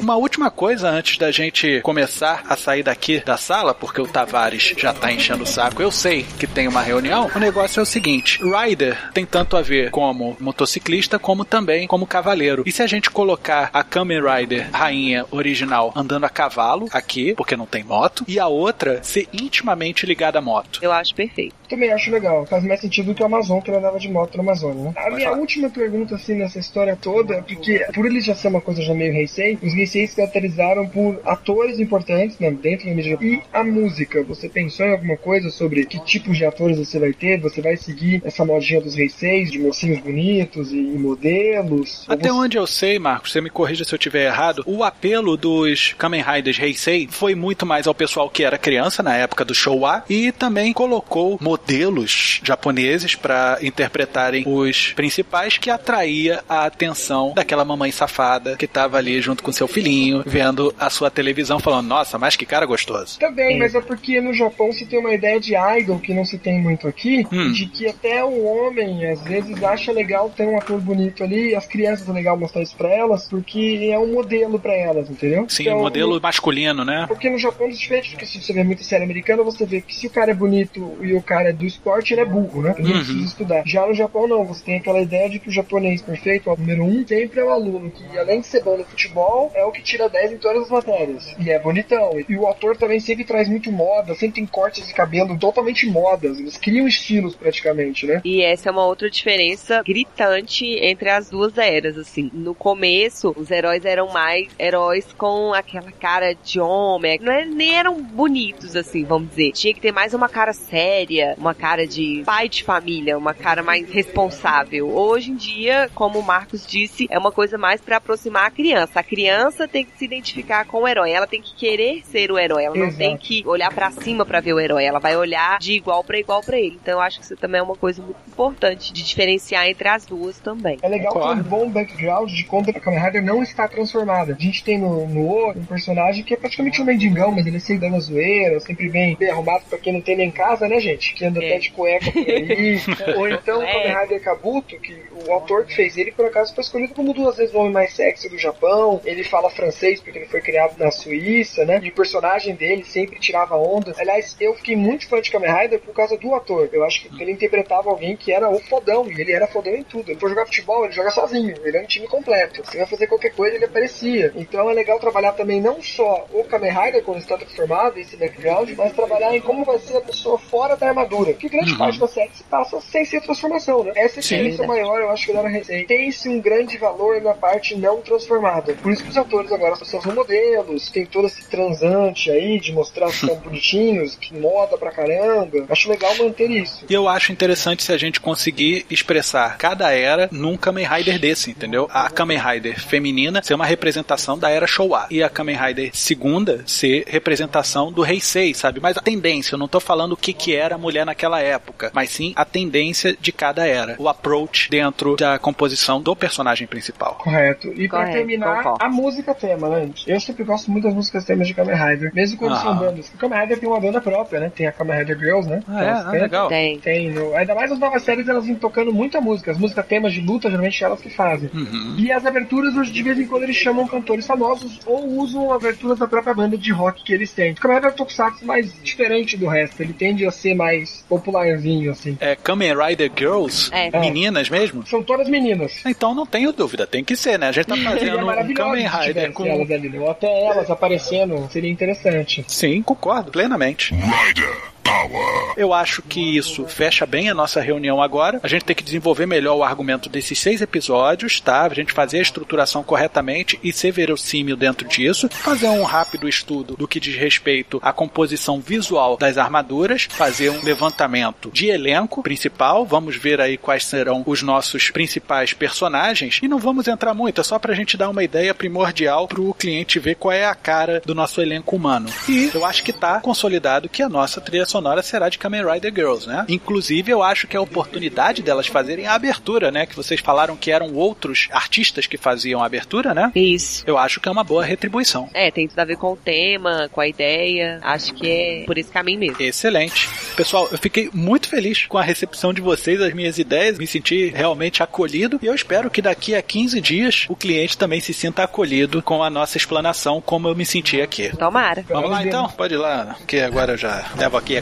Uma última coisa antes da gente começar a sair daqui da sala, porque o Tavares já tá enchendo o saco. Eu sei que tem uma reunião. O negócio é o seguinte: Rider tem tanto a ver como motociclista, como também como cavaleiro. E se a gente colocar a Kamen Rider rainha original andando a cavalo aqui, porque não tem moto, e a outra ser intimamente ligada à moto? Eu acho perfeito. Também acho legal. Faz mais sentido que o Amazon, que ela andava de moto no Amazônia, né? A Pode minha falar. última pergunta, assim, nessa história toda, porque, por ele já ser uma coisa já meio Heisei, os Heisei se caracterizaram por atores importantes, né, dentro da mídia. E a música, você pensou em alguma coisa sobre que tipos de atores você vai ter? Você vai seguir essa modinha dos Heiseis, de mocinhos bonitos e, e modelos? Até você- onde eu sei, Marcos, você me corrija se eu estiver errado, o apelo dos Kamen Riders Heisei foi muito mais ao pessoal que era criança na época do Showa e também colocou modelos japoneses para interpretarem os principais que atraía a atenção daquela mamãe safada que tava ali junto com seu filhinho, vendo a sua televisão falando: "Nossa, mas que cara gostoso". Também, mas é porque no Japão se tem uma ideia de idol que não se tem muito aqui, Hum. de que até o homem às vezes acha legal ter um ator bonito ali, as crianças é legal mostrar isso pra elas, porque é um modelo pra elas, entendeu? Sim, Então, um modelo masculino, né? Porque no Japão é diferente, porque se você vê muita série americana, você vê que se o cara é bonito e o cara é do esporte, ele é burro, né? Ele Uhum. não precisa estudar. Já no Japão, não. Você tem aquela ideia de que o japonês perfeito, o número um, sempre é o aluno que, além de ser bom no futebol, é o que tira 10 em todas as matérias. E é bonitão. E o ator também sempre traz muito moda, sempre tem cortes de cabelo totalmente modas. Eles criam estilos praticamente, né? E essa é uma outra diferença gritante entre as duas eras, assim. No começo, os heróis eram mais heróis com aquela cara de homem. Não é- nem eram bonitos, assim, vamos dizer. Tinha que ter mais uma cara séria, uma cara de pai de família, uma cara mais responsável. Hoje em dia, como o Marcos disse, é uma coisa mais pra aproximar a criança. A criança tem que se identificar com o herói, ela tem que querer ser o herói, ela não Exato. tem que olhar pra cima pra ver o herói, ela vai olhar de igual pra igual pra ele. Então eu acho que isso também é uma coisa muito importante de diferenciar entre as duas também. É legal ter Concordo. um bom background de quando a Kamen Rider não está transformada. A gente tem no, no outro um personagem que é praticamente um mendigão, mas ele é sempre dando zoeira, sempre bem, bem arrumado pra quem não tem nem casa, né, gente? Que anda É. até de cueca por aí. Ou então o É. Kamen Rider Kabuto, que o autor que fez ele, por acaso, foi escolhido como duas vezes o homem mais sexy do Japão. Ele fala francês porque ele foi criado na Suíça, né? E o personagem dele sempre tirava onda. Aliás, eu fiquei muito fã de Kamen Rider por causa do ator. Eu acho que ele interpretava alguém que era o fodão, e ele era fodão em tudo. Ele for jogar futebol, ele joga sozinho, ele é um time completo. Você vai fazer qualquer coisa, ele aparecia. Então é legal trabalhar também não só o Kamen Rider quando está transformado, esse background, mas trabalhar em como vai ser a pessoa fora da armadura. Porque grande parte da série se passa sem ser transformação, né? Essa é a diferença maior, eu acho que dá na receita. Tem-se um grande valor na parte não transformada. Por isso que os atores agora são modelos, tem todo esse transante aí de mostrar que são bonitinhos, que moda pra caramba. Acho legal manter isso. E eu acho interessante se a gente conseguir expressar cada era num Kamen Rider desse, entendeu? A Kamen Rider feminina ser uma representação da era Showa. E a Kamen Rider segunda ser representação do Heisei, sabe? Mas a tendência, eu não tô falando o que que era a mulher naquela época, mas sim a tendência de cada era. O approach dentro da composição do personagem principal. Correto. E pra Correto, terminar, concordo. a música tema, né? Eu sempre gosto muito das músicas temas de Kamen Rider, mesmo quando Ah. são bandas. O Kamen Rider tem uma banda própria, né? Tem a Kamen Rider Girls, né? Ah, é? Ah, legal. Tem. Tem, no- ainda mais as novas séries, elas vêm tocando muita música. As músicas temas de luta, geralmente elas que fazem. Uhum. E as aberturas, hoje, de vez em quando, eles chamam cantores famosos ou usam aberturas da própria banda de rock que eles têm. O Kamen Rider é um Tokusatsu mais diferente do resto. Ele tende a ser mais popularzinho, assim. É Kamen Rider Girls? É. Meninas mesmo? São todas meninas. Então não tenho dúvida, tem que ser, né? A gente tá fazendo um Kamen Rider com. elas ali, né? Ou até elas aparecendo, seria interessante. Sim, concordo plenamente. Rider Power. Eu acho que isso fecha bem a nossa reunião agora. A gente tem que desenvolver melhor o argumento desses seis episódios, tá? A gente fazer a estruturação corretamente e ser verossímil dentro disso. Fazer um rápido estudo do que diz respeito à composição visual das armaduras. Fazer um levantamento de elenco principal. Vamos ver aí quais serão os nossos principais personagens. E não vamos entrar muito, é só pra gente dar uma ideia primordial pro cliente ver qual é a cara do nosso elenco humano. E eu acho que tá consolidado que a nossa trilha será de Kamen Rider Girls, né? Inclusive, eu acho que a oportunidade delas fazerem a abertura, né? Que vocês falaram que eram outros artistas que faziam a abertura, né? Isso. Eu acho que é uma boa retribuição. É, tem tudo a ver com o tema, com a ideia. Acho que é por esse caminho mesmo. Excelente. Pessoal, eu fiquei muito feliz com a recepção de vocês, as minhas ideias, me senti realmente acolhido e eu espero que daqui a 15 dias o cliente também se sinta acolhido com a nossa explanação, como eu me senti aqui. Tomara. Vamos lá então? Pode ir lá, que agora eu já levo aqui a